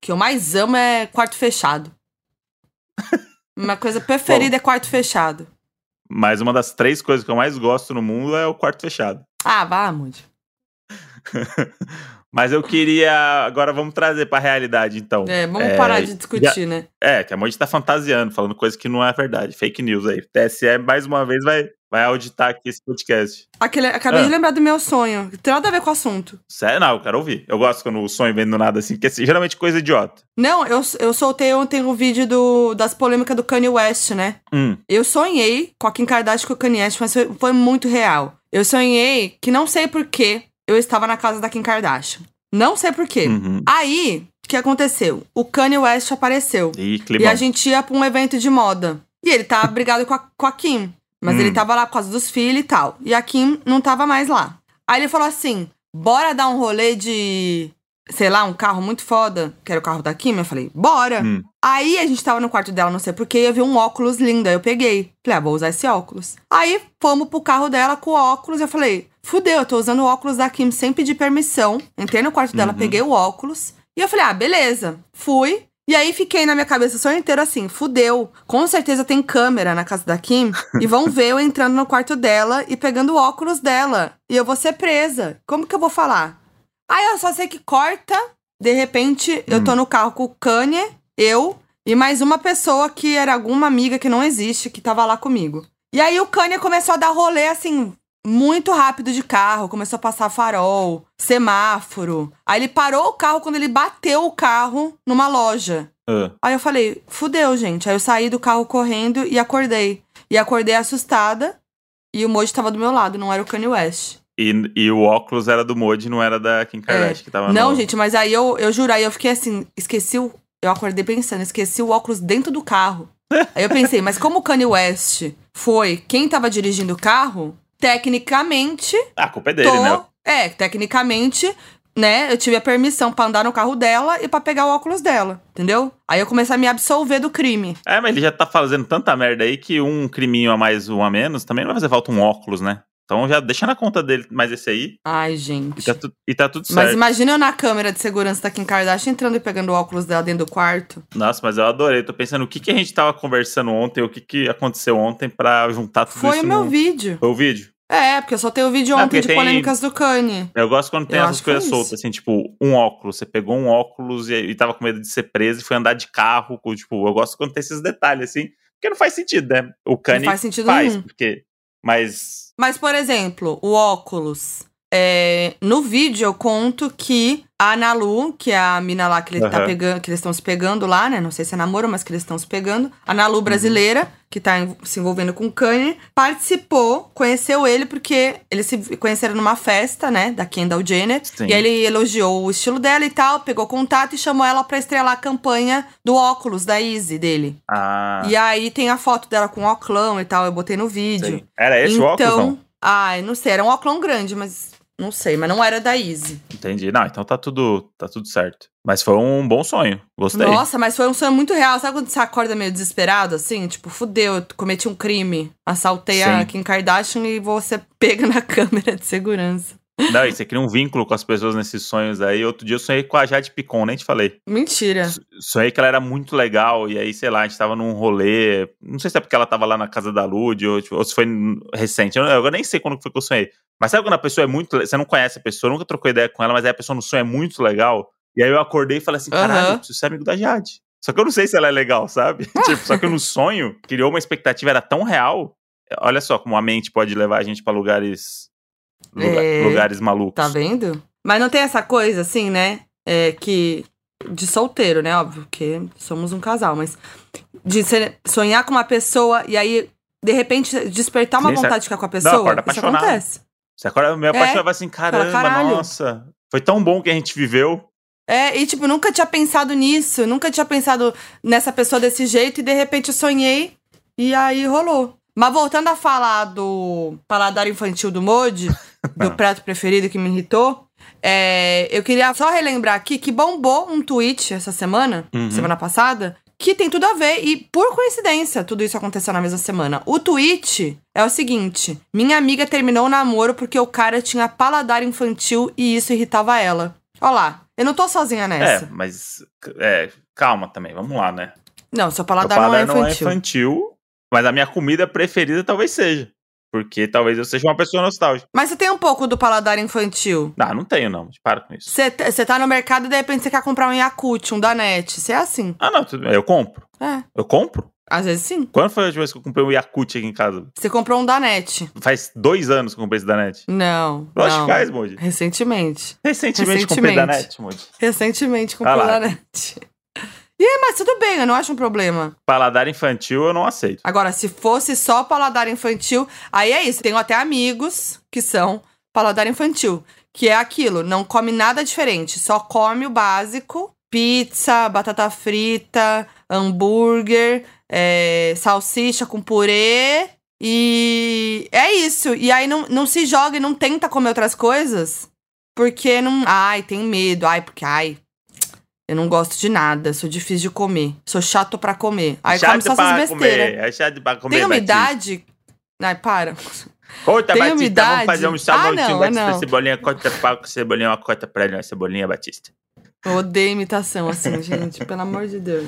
B: O que eu mais amo é quarto fechado. Minha coisa preferida é quarto fechado.
A: Mas uma das três coisas que eu mais gosto no mundo é o quarto fechado.
B: Ah, vá.
A: Mas eu queria. Agora vamos trazer pra realidade, então.
B: É, vamos
A: É,
B: parar de discutir, né?
A: É, que a Moody tá fantasiando, falando coisa que não é verdade. Fake news aí. TSE, mais uma vez, vai, vai auditar aqui esse podcast.
B: Aquele, acabei
A: Ah.
B: de lembrar do meu sonho. que Tem nada a ver com o assunto.
A: Sério, não, eu quero ouvir. Eu gosto quando o sonho vem do nada assim, porque assim, geralmente coisa idiota.
B: Não, eu, eu soltei ontem o vídeo do, das polêmicas do Kanye West, né?
A: Hum,
B: Eu sonhei com a Kim Kardashian com o Kanye West, mas foi, foi muito real. Eu sonhei que não sei porquê eu estava na casa da Kim Kardashian. Não sei porquê.
A: uhum.
B: Aí, o que aconteceu? O Kanye West apareceu.
A: E
B: E a gente ia pra um evento de moda. E ele tava brigado com a, com a Kim. Mas
A: Hum.
B: ele tava lá por causa dos filhos e tal. E a Kim não tava mais lá. Aí ele falou assim: bora dar um rolê de. Sei lá, um carro muito foda, que era o carro da Kim. Eu falei, bora.
A: Hum.
B: Aí a gente tava no quarto dela, não sei porquê, eu vi um óculos lindo. Aí eu peguei. Falei, ah, vou usar esse óculos. Aí fomos pro carro dela com o óculos. Eu falei, fudeu, eu tô usando o óculos da Kim sem pedir permissão. Entrei no quarto dela,
A: Uhum.
B: peguei o óculos. E eu falei, ah, beleza. Fui. E aí fiquei na minha cabeça o sonho inteiro assim, fudeu. Com certeza tem câmera na casa da Kim e vão ver eu entrando no quarto dela e pegando o óculos dela. E eu vou ser presa. Como que eu vou falar? Aí eu só sei que corta. De repente, eu tô no carro com o Kanye, eu e mais uma pessoa que era alguma amiga que não existe, que tava lá comigo. E aí o Kanye começou a dar rolê assim, muito rápido de carro, começou a passar farol, semáforo. Aí ele parou o carro quando ele bateu o carro numa loja.
A: Ah,
B: Aí eu falei, fudeu, gente. Aí eu saí do carro correndo e acordei. E acordei assustada. E o Moji tava do meu lado, não era o Kanye West.
A: e, e o óculos era do Modi, não era da Kim Kardashian que tava
B: É. Não,
A: no...
B: gente, mas aí eu, eu juro, aí eu fiquei assim, esqueci o. Eu acordei pensando, esqueci o óculos dentro do carro. aí eu pensei, mas como o Kanye West foi quem tava dirigindo o carro, tecnicamente,
A: Ah, a culpa é dele,
B: tô.
A: né?
B: É, tecnicamente, né? Eu tive a permissão pra andar no carro dela e pra pegar o óculos dela, entendeu? Aí eu comecei a me absolver do crime.
A: É, mas ele já tá fazendo tanta merda aí que um criminho a mais, um a menos, também não vai fazer falta um óculos, né? Então já deixa na conta dele mais esse aí
B: Ai,
A: e
B: gente.
A: tá, tu- e tá tudo
B: Mas
A: certo.
B: imagina eu na câmera de segurança da Kim Kardashian entrando e pegando o óculos dela dentro do quarto.
A: Nossa, mas eu adorei. Tô pensando o que, que a gente tava conversando ontem, o que, que aconteceu ontem pra juntar tudo
B: Foi
A: isso
B: o meu
A: no...
B: vídeo.
A: Foi o vídeo?
B: É, porque eu só tenho o vídeo ontem de
A: tem-
B: polêmicas do Kanye.
A: Eu gosto quando tem
B: Eu
A: essas
B: foi
A: coisas soltas, assim, tipo, um óculos. Você pegou um óculos e, e tava com medo de ser preso e foi andar de carro. com, Tipo, eu gosto quando tem esses detalhes, assim. Porque não faz sentido, né? O Kanye
B: faz sentido
A: faz,
B: nenhum.
A: porque. Mas.
B: Mas, por exemplo, o óculos. É, no vídeo eu conto que a Analu, que é a mina lá que ele tá
A: Aham.
B: pegando, que eles estão se pegando lá, né? Não sei se é namoro, mas que eles estão se pegando. A Analu brasileira, que tá se envolvendo com o Kanye, participou, conheceu ele porque eles se conheceram numa festa, né? Da Kendall Jenner.
A: Sim.
B: E aí ele elogiou o estilo dela e tal, pegou contato e chamou ela pra estrelar a campanha do óculos da Easy dele.
A: Ah.
B: E aí tem a foto dela com o óculão e tal, eu botei no vídeo.
A: sei. Era esse o óculos? Não?
B: Ai, não sei, era um óculos grande, mas não sei, mas não era da Easy.
A: Entendi. Não, então tá tudo, tá tudo certo. Mas foi um bom sonho. Gostei.
B: Nossa, mas foi um sonho muito real. Sabe quando você acorda meio desesperado, assim? Tipo, fudeu, eu cometi um crime. Assaltei a
A: Sim.
B: Kim Kardashian e você pega na câmera de segurança.
A: Não, e você cria um vínculo com as pessoas nesses sonhos aí. Outro dia eu sonhei com a Jade Picon, nem te falei.
B: Mentira.
A: Sonhei que ela era muito legal, e aí, sei lá, a gente tava num rolê. Não sei se é porque ela tava lá na casa da Lud, ou, tipo, ou se foi recente. Eu, eu nem sei quando foi que eu sonhei. Mas sabe quando a pessoa é muito. Você não conhece a pessoa, nunca trocou ideia com ela, mas aí a pessoa no sonho é muito legal. E aí eu acordei e falei assim: caralho,
B: Aham.
A: eu preciso ser amigo da Jade. Só que eu não sei se ela é legal, sabe? tipo, só que no sonho criou uma expectativa, era tão real. Olha só como a mente pode levar a gente pra lugares. Lugar-
B: É.
A: lugares malucos.
B: Tá vendo? Mas não tem essa coisa, assim, né? É que. De solteiro, né? Óbvio, que somos um casal, mas. De ser- sonhar com uma pessoa e aí, de repente, despertar uma
A: Sim,
B: vontade de ficar com a pessoa.
A: acorda
B: isso
A: apaixonado.
B: acontece.
A: Você acorda meio
B: É.
A: apaixonado, vai assim: caramba,
B: caralho.
A: nossa. Foi tão bom que a gente viveu.
B: É, e tipo, nunca tinha pensado nisso, nunca tinha pensado nessa pessoa desse jeito, e de repente eu sonhei, e aí rolou. Mas voltando a falar do paladar infantil do Modi, do prato preferido que me irritou, é, eu queria só relembrar aqui que bombou um tweet essa semana,
A: Uhum.
B: semana passada, que tem tudo a ver, e por coincidência, tudo isso aconteceu na mesma semana. O tweet é o seguinte: minha amiga terminou o namoro porque o cara tinha paladar infantil e isso irritava ela. Olha lá, eu não tô sozinha nessa.
A: É, mas é, calma também, vamos lá, né?
B: Não, seu
A: Meu
B: paladar, não é infantil.
A: não é infantil, mas a minha comida preferida talvez seja. Porque talvez eu seja uma pessoa nostálgica.
B: Mas você tem um pouco do paladar infantil.
A: Não, não tenho, não. Para com isso.
B: Você tá no mercado e de repente você quer comprar um Yakult, um Danete. Você é assim.
A: Ah, não, tudo bem. Eu compro.
B: É,
A: Eu compro?
B: às vezes sim.
A: Quando foi a última vez que eu comprei um Yakult aqui em casa?
B: Você comprou um Danete.
A: Faz dois anos que eu comprei esse Danete.
B: Não.
A: Lógico
B: não.
A: que faz, Moody.
B: Recentemente.
A: Recentemente, comprei. Danete, Moody.
B: Recentemente comprou
A: Ah.
B: Danete. E aí, mas tudo bem, eu não acho um problema.
A: Paladar infantil eu não aceito.
B: Agora, se fosse só paladar infantil, aí é isso. Tenho até amigos que são paladar infantil. Que é aquilo, não come nada diferente, só come o básico: pizza, batata frita, hambúrguer, é, salsicha com purê. E é isso. E aí não, não se joga e não tenta comer outras coisas. Porque não. Ai, tem medo. Ai, porque. Ai. Eu não gosto de nada, sou difícil de comer. Sou chato pra comer. Aí come só
A: pra
B: essas besteiras.
A: É chato pra comer.
B: Tem uma
A: Batista.
B: idade. Ai, para.
A: Corta,
B: Tem
A: Batista.
B: umidade?
A: Vamos fazer um
B: Ah,
A: salmãozinho,
B: não,
A: Batista.
B: não.
A: Cebolinha, pau com cebolinha, uma corta pra ele, uma cebolinha, Batista.
B: Eu odeio imitação assim, gente. Pelo amor de Deus.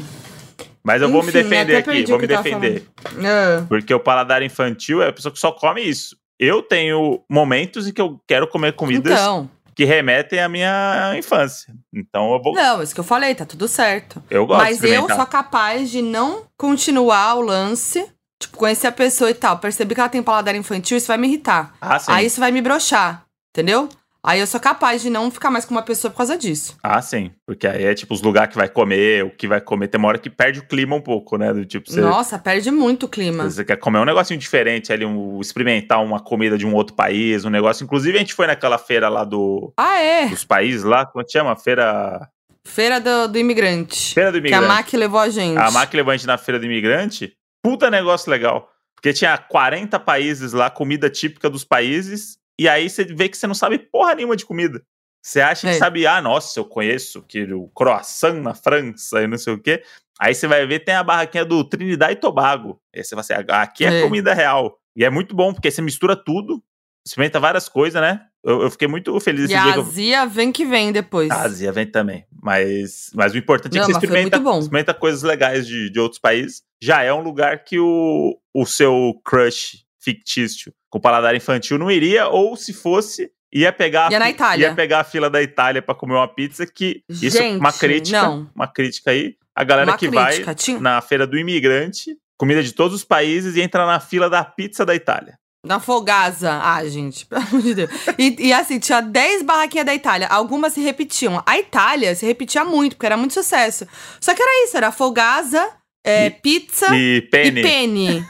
A: Mas eu vou me
B: Enfim,
A: defender aqui, vou me defender.
B: Ah,
A: Porque o paladar infantil é a pessoa que só come isso. Eu tenho momentos em que eu quero comer comidas
B: então.
A: Que remetem à minha infância. Então eu vou.
B: Não, isso que eu falei, tá tudo certo.
A: Eu gosto
B: Mas eu sou capaz de não continuar o lance. Tipo, conhecer a pessoa e tal. Perceber que ela tem paladar infantil, isso vai me irritar.
A: Ah, sim.
B: Aí isso vai me broxar. Entendeu? Aí eu sou capaz de não ficar mais com uma pessoa por causa disso.
A: Ah, sim. Porque aí é tipo os lugares que vai comer, o que vai comer. Tem uma hora que perde o clima um pouco, né? Do tipo, você,
B: Nossa, perde muito o clima.
A: você quer comer um negocinho diferente ali, um, experimentar uma comida de um outro país, um negócio. Inclusive, a gente foi naquela feira lá do,
B: Ah, é.
A: dos países lá, como é que chama? Feira.
B: Feira do, do imigrante.
A: Feira do
B: Que a
A: Imigrante.
B: MAC levou a gente.
A: A MAC levou a gente na feira do imigrante. Puta negócio legal. Porque tinha 40 países lá, comida típica dos países. E aí você vê que você não sabe porra nenhuma de comida. Você acha que
B: É.
A: sabe, ah, nossa, eu conheço que o croissant na França e não sei o quê. Aí você vai ver, tem a barraquinha do Trinidad e Tobago. Aí você vai assim, ah, aqui é,
B: É.
A: comida real. E é muito bom, porque você mistura tudo, experimenta várias coisas, né? Eu, eu fiquei muito feliz
B: E a
A: que eu...
B: Azia vem que vem depois.
A: A Ásia vem também. Mas, mas o importante é
B: Não,
A: que você experimenta, experimenta coisas legais de, de outros países. Já é um lugar que o, o seu crush fictício com paladar infantil não iria, ou se fosse, ia pegar,
B: ia,
A: ia pegar a fila da Itália para comer uma pizza, que Gente, isso é uma crítica, não. uma crítica aí. A galera uma que crítica. vai Tinha... na feira do imigrante, comida de todos os países, e entra na fila da pizza da Itália.
B: Na Fogasa. Ah, gente, pelo amor de Deus. E, e, assim, tinha 10 barraquinhas da Itália. Algumas se repetiam. A Itália se repetia muito, porque era muito sucesso. Só que era isso, era Fogasa, é,
A: e,
B: pizza
A: e penne.
B: e penne.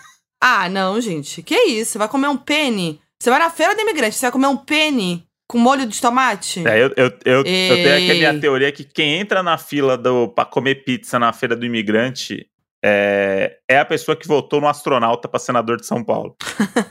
B: Ah, não, gente. Que isso? Você vai comer um penne? Você vai na feira do imigrante, você vai comer um penne com molho de tomate?
A: É, eu, eu, eu, eu tenho aqui a minha teoria que quem entra na fila do, pra comer pizza na feira do imigrante é, é a pessoa que votou no astronauta para senador de São Paulo.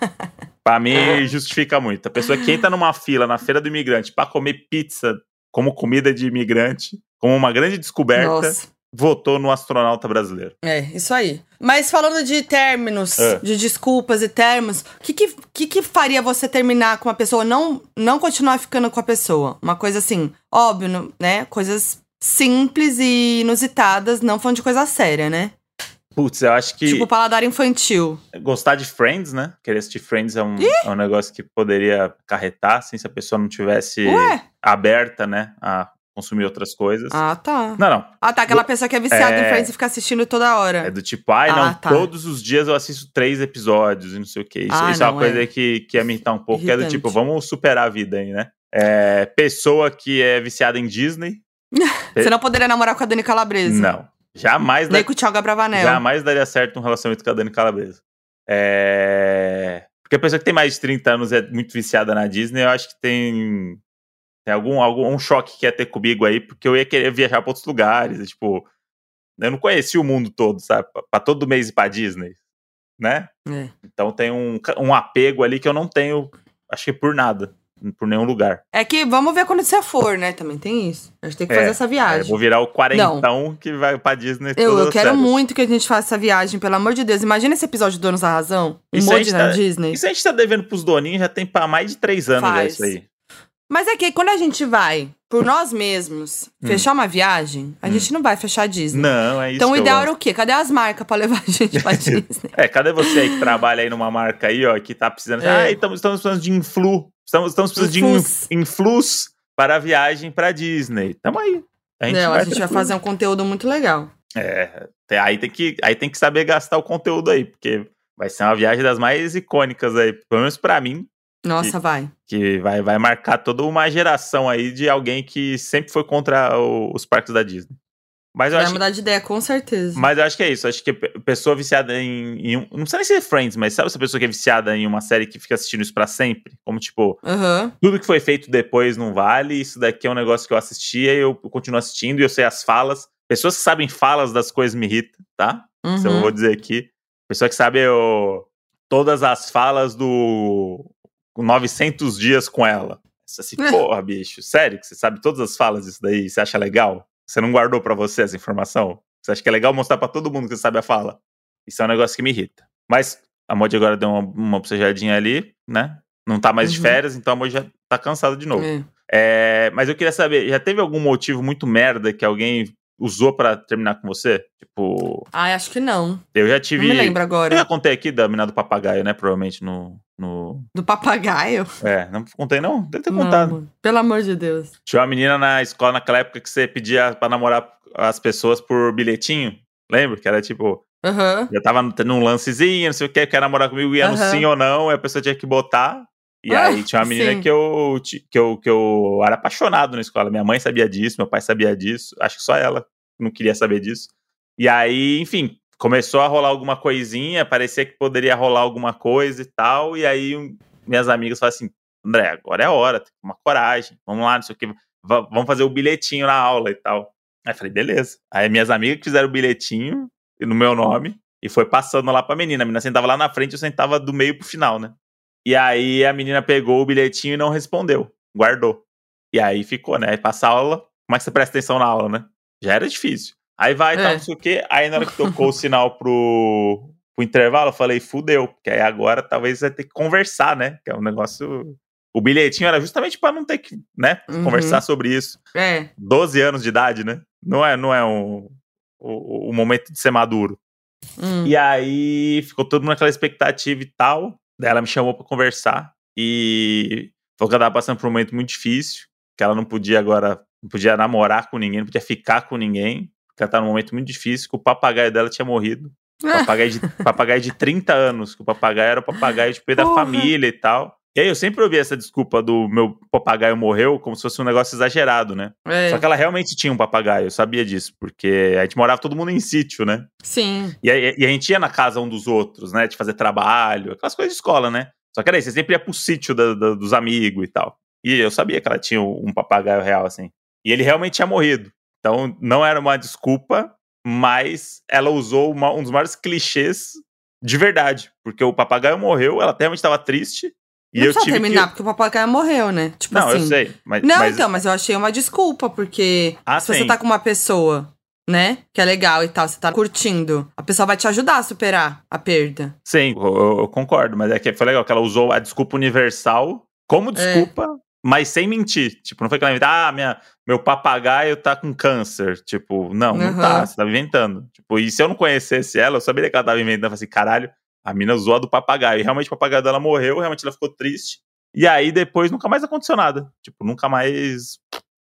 A: para mim, justifica muito. A pessoa que entra numa fila na feira do imigrante para comer pizza como comida de imigrante, como uma grande descoberta. Nossa votou no astronauta brasileiro.
B: É, isso aí. Mas falando de términos, é. de desculpas e termos, o que, que, que, que faria você terminar com uma pessoa, não, não continuar ficando com a pessoa? Uma coisa assim, óbvio, né? Coisas simples e inusitadas, não falando de coisa séria, né?
A: Putz, eu acho que.
B: Tipo, paladar infantil.
A: Gostar de Friends, né? Querer assistir Friends é um, é um negócio que poderia acarretar, assim, se a pessoa não tivesse Ué? aberta, né? A consumir outras coisas.
B: Ah, tá.
A: Não, não.
B: Ah, tá. Aquela do, pessoa que é viciada é, em Friends e fica assistindo toda hora.
A: É do tipo, ai, ah, não, tá. todos os dias eu assisto três episódios e não sei o quê. Isso, ah, isso não, é uma coisa é. que, que ia me irritar um pouco, Irritante. que é do tipo, vamos superar a vida aí, né? É, pessoa que é viciada em Disney.
B: Você não poderia namorar com a Dani Calabresa.
A: Não. Jamais.
B: Nem com o Thiago Bravanel.
A: Jamais daria certo um relacionamento com a Dani Calabresa. É... Porque a pessoa que tem mais de 30 anos é muito viciada na Disney, eu acho que tem, tem algum, algum um choque que ia ter comigo aí, porque eu ia querer viajar para outros lugares. E, tipo, eu não conhecia o mundo todo, sabe? Pra todo mês ir pra Disney, né? É. Então tem um, um apego ali que eu não tenho, acho que por nada por nenhum lugar.
B: É que vamos ver quando você for, né? Também tem isso. A gente tem que é, fazer essa viagem. É,
A: vou virar o quarentão Não. que vai pra Disney.
B: Eu, eu quero muito que a gente faça essa viagem, pelo amor de Deus. Imagina esse episódio de Donos da Razão. Um monte na
A: tá,
B: Disney.
A: Isso a gente tá devendo pros doninhos já tem pra mais de três anos já isso aí.
B: Mas é que quando a gente vai por nós mesmos hum. fechar uma viagem, a hum. gente não vai fechar a Disney.
A: Não, é isso.
B: Então o ideal era o quê? Cadê as marcas pra levar a gente pra Disney?
A: é, cadê você aí que trabalha aí numa marca aí, ó, que tá precisando. É. Ah, estamos, estamos precisando de influ. Estamos, estamos precisando de influx para a viagem pra Disney. Tamo aí.
B: A gente, não, vai, a gente vai fazer um conteúdo muito legal.
A: É, aí tem, que, aí tem que saber gastar o conteúdo aí, porque vai ser uma viagem das mais icônicas aí, pelo menos pra mim.
B: Nossa,
A: que,
B: vai.
A: Que vai, vai marcar toda uma geração aí de alguém que sempre foi contra o, os parques da Disney. Mas
B: vai
A: acho,
B: mudar de ideia, com certeza.
A: Mas eu acho que é isso. Acho que pessoa viciada em, em um, Não sei nem se é Friends, mas sabe essa pessoa que é viciada em uma série que fica assistindo isso pra sempre? Como, tipo,
B: uhum.
A: tudo que foi feito depois não vale. Isso daqui é um negócio que eu assistia e eu continuo assistindo e eu sei as falas. Pessoas que sabem falas das coisas me irritam, tá? Uhum. Isso eu vou dizer aqui. Pessoa que sabe eu, todas as falas do 900 dias com ela. Você assim, porra, bicho, sério que você sabe todas as falas disso daí? Você acha legal? Você não guardou para você essa informação? Você acha que é legal mostrar para todo mundo que você sabe a fala? Isso é um negócio que me irrita. Mas a Mod agora deu uma, uma bocejadinha ali, né? Não tá mais uhum. de férias, então a Mod já tá cansada de novo. É. É, mas eu queria saber, já teve algum motivo muito merda que alguém usou para terminar com você? Tipo.
B: Ah, acho que não.
A: Eu já tive.
B: Não me lembro agora.
A: Eu já contei aqui da mina do papagaio, né? Provavelmente no. No...
B: Do papagaio?
A: É, não contei não? Deve ter não, contado.
B: Pelo amor de Deus.
A: Tinha uma menina na escola naquela época que você pedia pra namorar as pessoas por bilhetinho. Lembra? Que era tipo.
B: Uhum.
A: Já tava tendo um lancezinho, não sei o que, quer namorar comigo, ia uhum. no sim ou não, e a pessoa tinha que botar. E ah, aí tinha uma menina que eu, que, eu, que eu era apaixonado na escola. Minha mãe sabia disso, meu pai sabia disso. Acho que só ela não queria saber disso. E aí, enfim, começou a rolar alguma coisinha, parecia que poderia rolar alguma coisa e tal. E aí minhas amigas falaram assim: André, agora é a hora, tem uma coragem, vamos lá, não sei o que, vamos fazer o bilhetinho na aula e tal. Aí falei, beleza. Aí minhas amigas fizeram o bilhetinho no meu nome e foi passando lá pra menina. A menina sentava lá na frente, eu sentava do meio pro final, né? E aí a menina pegou o bilhetinho e não respondeu, guardou. E aí ficou, né? Aí passa a aula, como é que você presta atenção na aula, né? Já era difícil. Aí vai, é. tal, não sei o quê. Aí na hora que tocou o sinal pro, pro intervalo, eu falei, fudeu. Porque aí agora talvez vai ter que conversar, né? Que é um negócio. O bilhetinho era justamente para não ter que, né, uhum. conversar sobre isso.
B: É.
A: 12 anos de idade, né? Não é, não é um, o, o momento de ser maduro.
B: Hum.
A: E aí ficou todo mundo naquela expectativa e tal. Daí ela me chamou pra conversar e falou que ela tava passando por um momento muito difícil, que ela não podia agora, não podia namorar com ninguém, não podia ficar com ninguém, que ela tá num momento muito difícil, que o papagaio dela tinha morrido. Papagaio de, papagaio de 30 anos, que o papagaio era o papagaio tipo, da
B: Porra.
A: família e tal. E aí eu sempre ouvi essa desculpa do meu papagaio morreu como se fosse um negócio exagerado, né?
B: É,
A: Só que ela realmente tinha um papagaio, eu sabia disso, porque a gente morava todo mundo em sítio, né?
B: Sim.
A: E, aí- e a gente ia na casa um dos outros, né? De fazer trabalho, aquelas coisas de escola, né? Só que era isso, você sempre ia pro sítio da- da- dos amigos e tal. E eu sabia que ela tinha um papagaio real, assim. E ele realmente tinha morrido. Então não era uma desculpa, mas ela usou uma- um dos maiores clichês de verdade. Porque o papagaio morreu, ela realmente estava triste. E
B: não
A: eu tive
B: terminar,
A: que.
B: porque o papagaio morreu, né? Tipo
A: Não,
B: assim.
A: eu sei. Mas,
B: Não,
A: mas-
B: então, mas eu achei uma desculpa, porque
A: Ah,
B: se você
A: sim.
B: tá com uma pessoa, né, que é legal e tal, você tá curtindo, a pessoa vai te ajudar a superar a perda.
A: Sim, eu, eu- eu concordo, mas é que foi legal que ela usou a desculpa universal como desculpa, mas sem mentir. Tipo, não foi que ela inventou, ah, minha, meu papagaio tá com câncer. Tipo, não, não
B: Uhum.
A: tá, você tava inventando. Tipo, e se eu não conhecesse ela, eu saberia que ela tava inventando. Eu falei assim, caralho, a mina usou a do papagaio. E realmente o papagaio dela morreu, realmente ela ficou triste. E aí depois nunca mais aconteceu nada. Tipo, nunca mais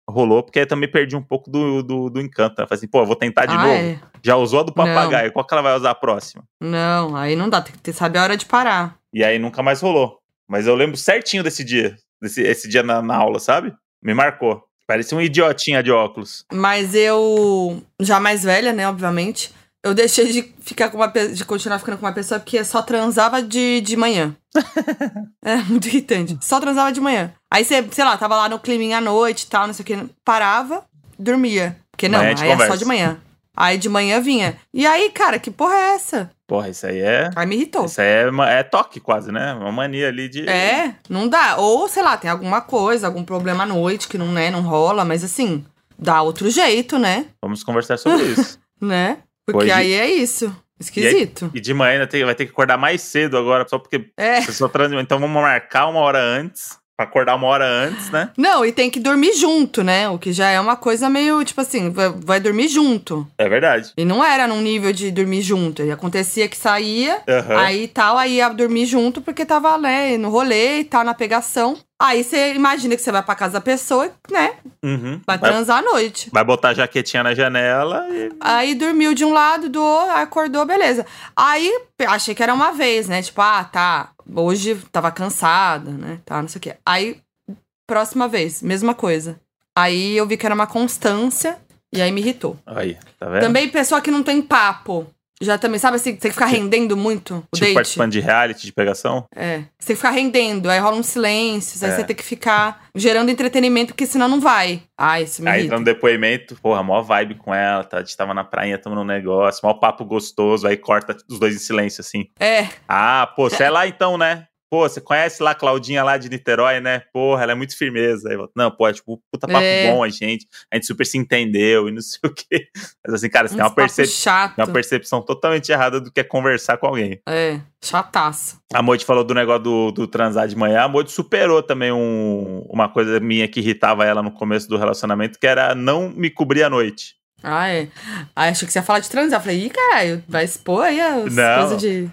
A: rolou, porque eu também perdi um pouco do, do, do encanto. Ela falei assim, pô, eu vou tentar de
B: ah,
A: novo.
B: é.
A: Já usou a do papagaio, qual que ela vai usar a próxima?
B: Não, aí não dá, tem que saber a hora de parar.
A: E aí nunca mais rolou. Mas eu lembro certinho desse dia. Desse, esse dia na, na aula, sabe? Me marcou. Parecia um idiotinha de óculos.
B: Mas eu, já mais velha, né, obviamente, eu deixei de ficar com uma de continuar ficando com uma pessoa porque só transava de, de manhã. é muito irritante. Só transava de manhã. Aí você, sei lá, tava lá no climinha à noite e tal, não sei o que, parava, dormia. Porque não,
A: gente
B: aí é só
A: conversa.
B: de manhã. Aí de manhã vinha. E aí, cara, que porra é essa?
A: Porra, isso aí é.
B: Aí me irritou.
A: Isso aí é, é toque quase, né? Uma mania ali de.
B: É, não dá. Ou, sei lá, tem alguma coisa, algum problema à noite que não, né, não rola, mas assim, dá outro jeito, né?
A: Vamos conversar sobre isso.
B: Né? Porque aí é isso. Esquisito.
A: e de manhã tem- vai ter que acordar mais cedo agora, só porque
B: É.
A: você só trans... Então vamos marcar uma hora antes. Pra acordar uma hora antes, né?
B: Não, e tem que dormir junto, né? O que já é uma coisa meio, tipo assim, vai, vai dormir junto.
A: É verdade.
B: E não era num nível de dormir junto. E acontecia que saía,
A: Aham.
B: aí tal, aí ia dormir junto porque tava, né, no rolê e tal, na pegação. Aí você imagina que você vai pra casa da pessoa, né?
A: Uhum.
B: Vai
A: Vai,
B: transar à noite.
A: vai botar a jaquetinha na janela e.
B: Aí dormiu de um lado, do outro, acordou, beleza. Aí achei que era uma vez, né? Tipo, ah, tá. Hoje tava cansada, né? Tá, não sei o quê. Aí, próxima vez, mesma coisa. Aí eu vi que era uma constância e aí me irritou.
A: Aí, tá vendo?
B: Também pessoa que não tem papo. Já também, sabe assim, tem que ficar rendendo muito o
A: Tipo
B: date.
A: participando de reality, de pegação.
B: É. Você tem que ficar rendendo, aí rola um silêncio, aí
A: É.
B: você tem que ficar gerando entretenimento, porque senão não vai. Ai, isso me
A: Aí
B: irrita.
A: entra no depoimento, porra, mó vibe com ela, tá? A gente tava na prainha tomando um negócio, mó papo gostoso, aí corta os dois em silêncio, assim.
B: É,
A: Ah, pô, você é lá então, né? Pô, você conhece lá a Claudinha lá de Niterói, né? Porra, ela é muito firmeza. Aí, eu, não, pô, é tipo, puta papo
B: É.
A: bom, a gente, a gente super se entendeu e não sei o quê. Mas assim, cara, você tem
B: uns
A: uma, percep tem uma percepção totalmente errada do que é conversar com alguém.
B: É, chataço.
A: A Moite falou do negócio do, do transar de manhã. A Moite superou também um- uma coisa minha que irritava ela no começo do relacionamento, que era não me cobrir à noite.
B: Ah, é. Aí achei que você ia falar de transar. Eu falei, ih, caralho, vai expor aí as
A: Não.
B: coisas de.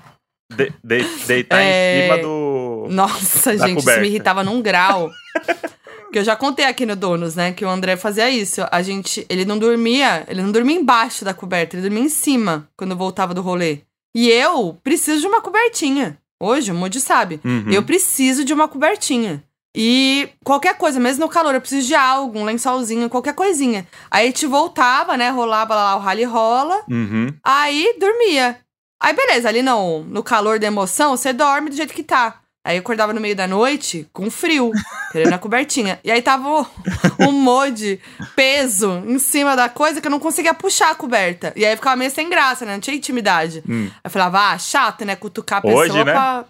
A: De- de- deitar
B: É.
A: em cima do.
B: Nossa,
A: Da
B: gente, isso
A: coberta.
B: me irritava num grau. que eu já contei aqui no Donos, né? Que o André fazia isso. A gente. Ele não dormia. Ele não dormia embaixo da coberta, ele dormia em cima quando voltava do rolê. E eu preciso de uma cobertinha. Hoje, o Moody sabe.
A: Uhum.
B: Eu preciso de uma cobertinha. E qualquer coisa, mesmo no calor, eu preciso de algo, um lençolzinho, qualquer coisinha. Aí a gente voltava, né? Rolava lá o rally rola.
A: Uhum.
B: Aí dormia. Aí beleza, ali no, no calor da emoção, você dorme do jeito que tá. Aí eu acordava no meio da noite com frio, querendo a cobertinha. E aí tava um mod peso em cima da coisa que eu não conseguia puxar a coberta. E aí ficava meio sem graça, né? Não tinha intimidade.
A: Hum.
B: Aí eu falava, ah, chato, né? Cutucar a pessoa
A: Hoje, né?
B: pra.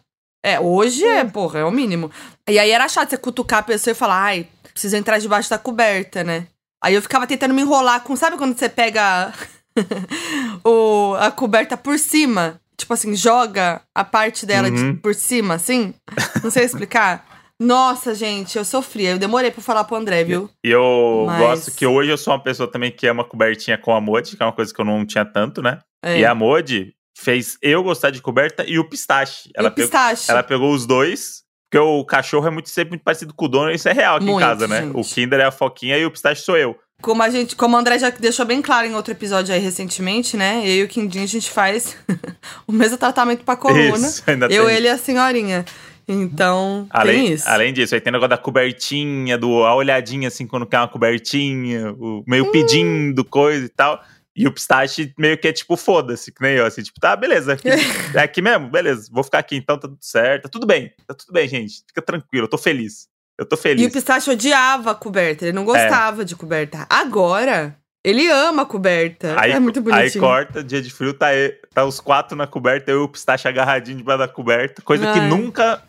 B: É, hoje é, porra, é o mínimo. E aí era chato você cutucar a pessoa e falar, ai, preciso entrar debaixo da coberta, né? Aí eu ficava tentando me enrolar com. Sabe quando você pega o, a coberta por cima? Tipo assim, joga a parte dela de-
A: Uhum.
B: por cima, assim? Não sei explicar. Nossa, gente, eu sofria. Eu demorei pra falar pro André, viu?
A: E eu
B: Mas-
A: gosto que hoje eu sou uma pessoa também que ama cobertinha com a Modi, que é uma coisa que eu não tinha tanto, né?
B: É.
A: E a Modi, fez eu gostar de coberta e o pistache.
B: Ela, o pistache.
A: Pegou, ela pegou os dois, porque o cachorro é muito sempre muito parecido com o dono, isso é real aqui muito, em casa, né? Gente. O Kinder é a Foquinha e o pistache sou eu.
B: Como a gente, como o André já deixou bem claro em outro episódio aí recentemente, né? Eu e o Quindinho a gente faz o mesmo tratamento pra coluna. Isso, ainda eu, tem. ele e a senhorinha. Então,
A: além,
B: tem isso.
A: Além disso, aí tem o negócio da cobertinha, do a olhadinha assim quando quer uma cobertinha, o meio hum. pedindo coisa e tal. E o pistache meio que é tipo, foda-se, que nem eu, assim, tipo, tá, beleza, aqui, é aqui mesmo, beleza, vou ficar aqui então, tá tudo certo, tá tudo bem, tá tudo bem, gente, fica tranquilo, eu tô feliz. Eu tô feliz.
B: E o pistache odiava a coberta, ele não gostava é. de coberta. Agora, ele ama a coberta. Aí, é muito bonitinho.
A: Aí corta, dia de frio, tá, tá os quatro na coberta, eu e o pistache agarradinho debaixo da coberta. Coisa Ai. que nunca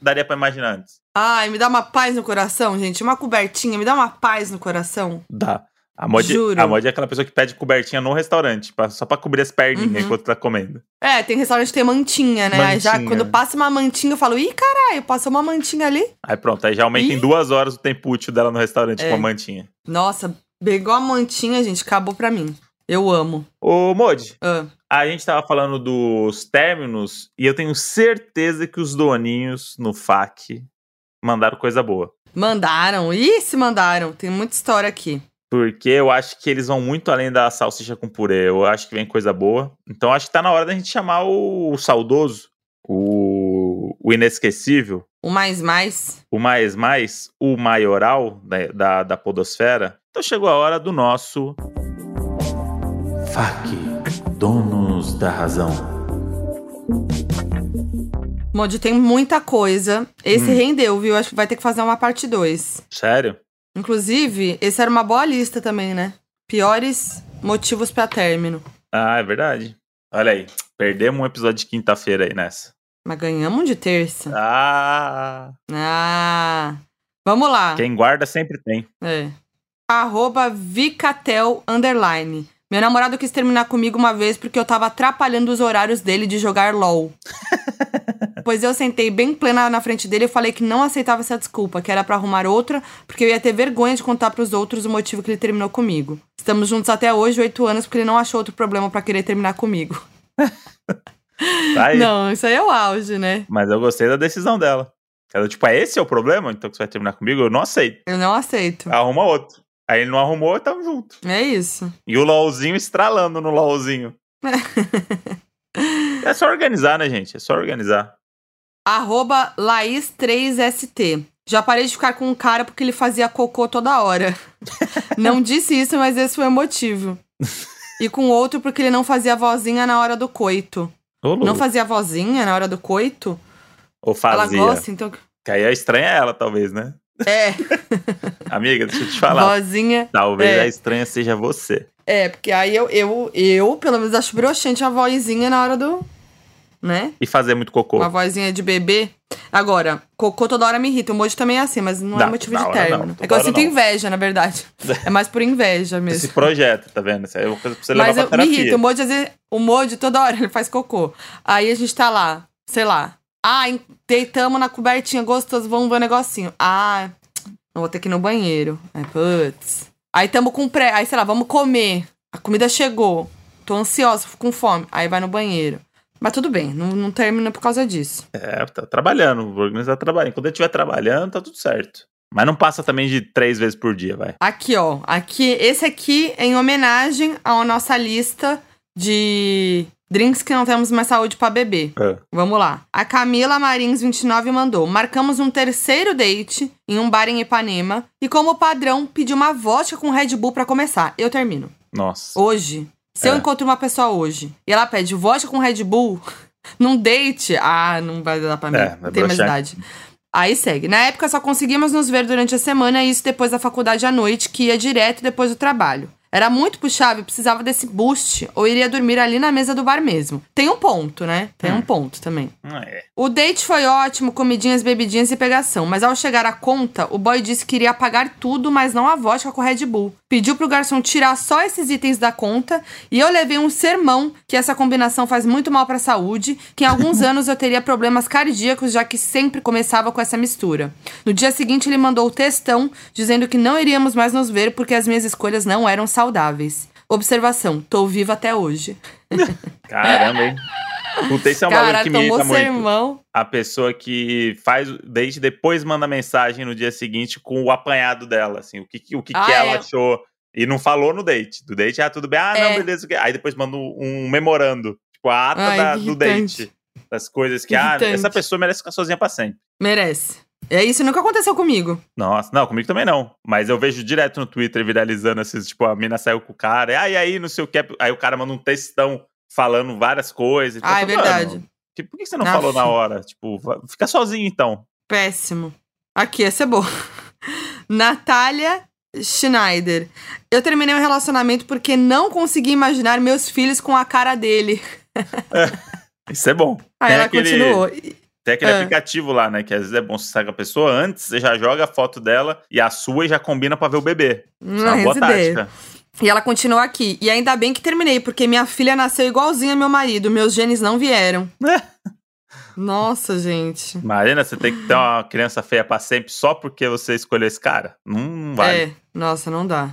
A: daria pra imaginar antes.
B: Ai, me dá uma paz no coração, gente. Uma cobertinha, me dá uma paz no coração.
A: Dá. A mod, Juro. a mod é aquela pessoa que pede cobertinha no restaurante, pra, só pra cobrir as perninhas uhum. enquanto tá comendo.
B: É, tem restaurante que tem mantinha, né? Mantinha. Aí já quando passa uma mantinha, eu falo, ih, caralho, passou uma mantinha ali.
A: Aí pronto, aí já aumenta Ih. em duas horas o tempo útil dela no restaurante é. com a mantinha.
B: Nossa, pegou a mantinha, gente, acabou pra mim. Eu amo.
A: Ô, Modi, ah. a gente tava falando dos términos e eu tenho certeza que os doninhos no FAC mandaram coisa boa.
B: Mandaram? Ih, se mandaram. Tem muita história aqui.
A: Porque eu acho que eles vão muito além da salsicha com purê. Eu acho que vem coisa boa. Então acho que tá na hora da gente chamar o, o saudoso, o, o inesquecível.
B: O mais mais.
A: O mais mais, o maioral da, da, da podosfera. Então chegou a hora do nosso... FAC, Donos da Razão.
B: Mod, tem muita coisa. Esse hum. rendeu, viu? Acho que vai ter que fazer uma parte 2.
A: Sério?
B: Inclusive, esse era uma boa lista também, né? Piores motivos para término.
A: Ah, é verdade. Olha aí, perdemos um episódio de quinta-feira aí nessa.
B: Mas ganhamos de terça.
A: Ah!
B: Ah! Vamos lá.
A: Quem guarda sempre tem.
B: É. Arroba Vicatel Underline. Meu namorado quis terminar comigo uma vez porque eu tava atrapalhando os horários dele de jogar LOL. pois eu sentei bem plena na frente dele e falei que não aceitava essa desculpa, que era para arrumar outra, porque eu ia ter vergonha de contar para os outros o motivo que ele terminou comigo. Estamos juntos até hoje, oito anos, porque ele não achou outro problema para querer terminar comigo. Tá não, isso aí é o auge, né?
A: Mas eu gostei da decisão dela. Ela, tipo, é esse é o problema? Então que você vai terminar comigo? Eu não aceito.
B: Eu não aceito.
A: Arruma outro. Aí ele não arrumou e tamo junto.
B: É isso.
A: E o LOLzinho estralando no LOLzinho. é só organizar, né, gente? É só organizar.
B: Arroba Laís3ST. Já parei de ficar com um cara porque ele fazia cocô toda hora. não disse isso, mas esse foi o motivo. E com outro porque ele não fazia vozinha na hora do coito. Ô, não fazia vozinha na hora do coito?
A: Ou fazia? Ela gosta, então... Que aí é estranha ela, talvez, né?
B: É.
A: Amiga, deixa eu te falar.
B: Vozinha.
A: Talvez é. a estranha seja você.
B: É, porque aí eu, eu, eu, pelo menos, acho broxante a vozinha na hora do. Né?
A: E fazer muito cocô.
B: Uma vozinha de bebê. Agora, cocô toda hora me irrita. O mojo também é assim, mas não, é não é motivo de término. É que eu sinto não. inveja, na verdade. É mais por inveja mesmo.
A: Esse projeto, tá vendo? Isso é uma coisa pra você mas levar pra eu, terapia. me irrita.
B: O às vezes, o mojo toda hora ele faz cocô. Aí a gente tá lá, sei lá, ah, deitamos na cobertinha gostoso, vamos ver um negocinho. Ah, não vou ter que ir no banheiro. Aí, putz. Aí tamo com pré. Aí, sei lá, vamos comer. A comida chegou. Tô ansiosa, fico com fome. Aí vai no banheiro. Mas tudo bem, não, não termina por causa disso.
A: É, tá trabalhando, vou organizar trabalho. Quando eu estiver trabalhando, tá tudo certo. Mas não passa também de três vezes por dia, vai.
B: Aqui, ó. Aqui, esse aqui é em homenagem à nossa lista de Drinks que não temos mais saúde para beber. É. Vamos lá. A Camila Marins 29 mandou: "Marcamos um terceiro date em um bar em Ipanema e como padrão pedi uma vodka com Red Bull para começar. Eu termino.
A: Nossa.
B: Hoje, se é. eu encontro uma pessoa hoje e ela pede vodka com Red Bull num date, ah, não vai dar para mim. É, não tem mais idade. Aí segue. Na época só conseguimos nos ver durante a semana e isso depois da faculdade à noite, que ia direto depois do trabalho. Era muito puxável, precisava desse boost, ou iria dormir ali na mesa do bar mesmo. Tem um ponto, né? Tem hum. um ponto também.
A: Ah, é.
B: O date foi ótimo, comidinhas, bebidinhas e pegação, mas ao chegar à conta, o boy disse que iria pagar tudo, mas não a vodka com Red Bull. Pediu pro garçom tirar só esses itens da conta e eu levei um sermão que essa combinação faz muito mal para a saúde, que em alguns anos eu teria problemas cardíacos já que sempre começava com essa mistura. No dia seguinte ele mandou o textão dizendo que não iríamos mais nos ver porque as minhas escolhas não eram saudáveis. Observação, tô viva até hoje.
A: Caramba, hein? Puta, esse é um bagulho
B: Caralho,
A: que me irrita muito.
B: sermão.
A: A pessoa que faz o date depois manda mensagem no dia seguinte com o apanhado dela, assim, o que, que- o que, que
B: Ah,
A: ela
B: é.
A: achou. E não falou no date. Do date, ah, tudo bem, ah, não,
B: É.
A: beleza. Aí depois manda um memorando. Tipo, a ata
B: Ai,
A: da-
B: que
A: do date. Das coisas que, ah, essa pessoa merece ficar sozinha pra sempre.
B: Merece. É isso nunca aconteceu comigo.
A: Nossa, não, comigo também não. Mas eu vejo direto no Twitter viralizando assim, tipo, a mina saiu com o cara, ah, e aí, não sei o que. Aí o cara manda um textão falando várias coisas.
B: Ah, é
A: Tipo,
B: verdade.
A: tipo, por que você não falou na hora? Tipo, fica sozinho então.
B: Péssimo. Aqui, essa é boa. Natália Schneider. Eu terminei um relacionamento porque não consegui imaginar meus filhos com a cara dele.
A: Isso é bom.
B: Aí
A: Tem
B: ela
A: aquele-
B: continuou.
A: Tem aquele
B: Ah.
A: aplicativo lá, né? Que às vezes é bom você sair com a pessoa antes, você já joga a foto dela e a sua e já combina pra ver o bebê. Isso é uma boa
B: Hum,
A: tática.
B: E ela continuou aqui. E ainda bem que terminei, porque minha filha nasceu igualzinha ao meu marido. Meus genes não vieram. Nossa, gente.
A: Imagina, você tem que ter uma criança feia pra sempre só porque você escolheu esse cara. Não, não vale.
B: É, nossa, não dá.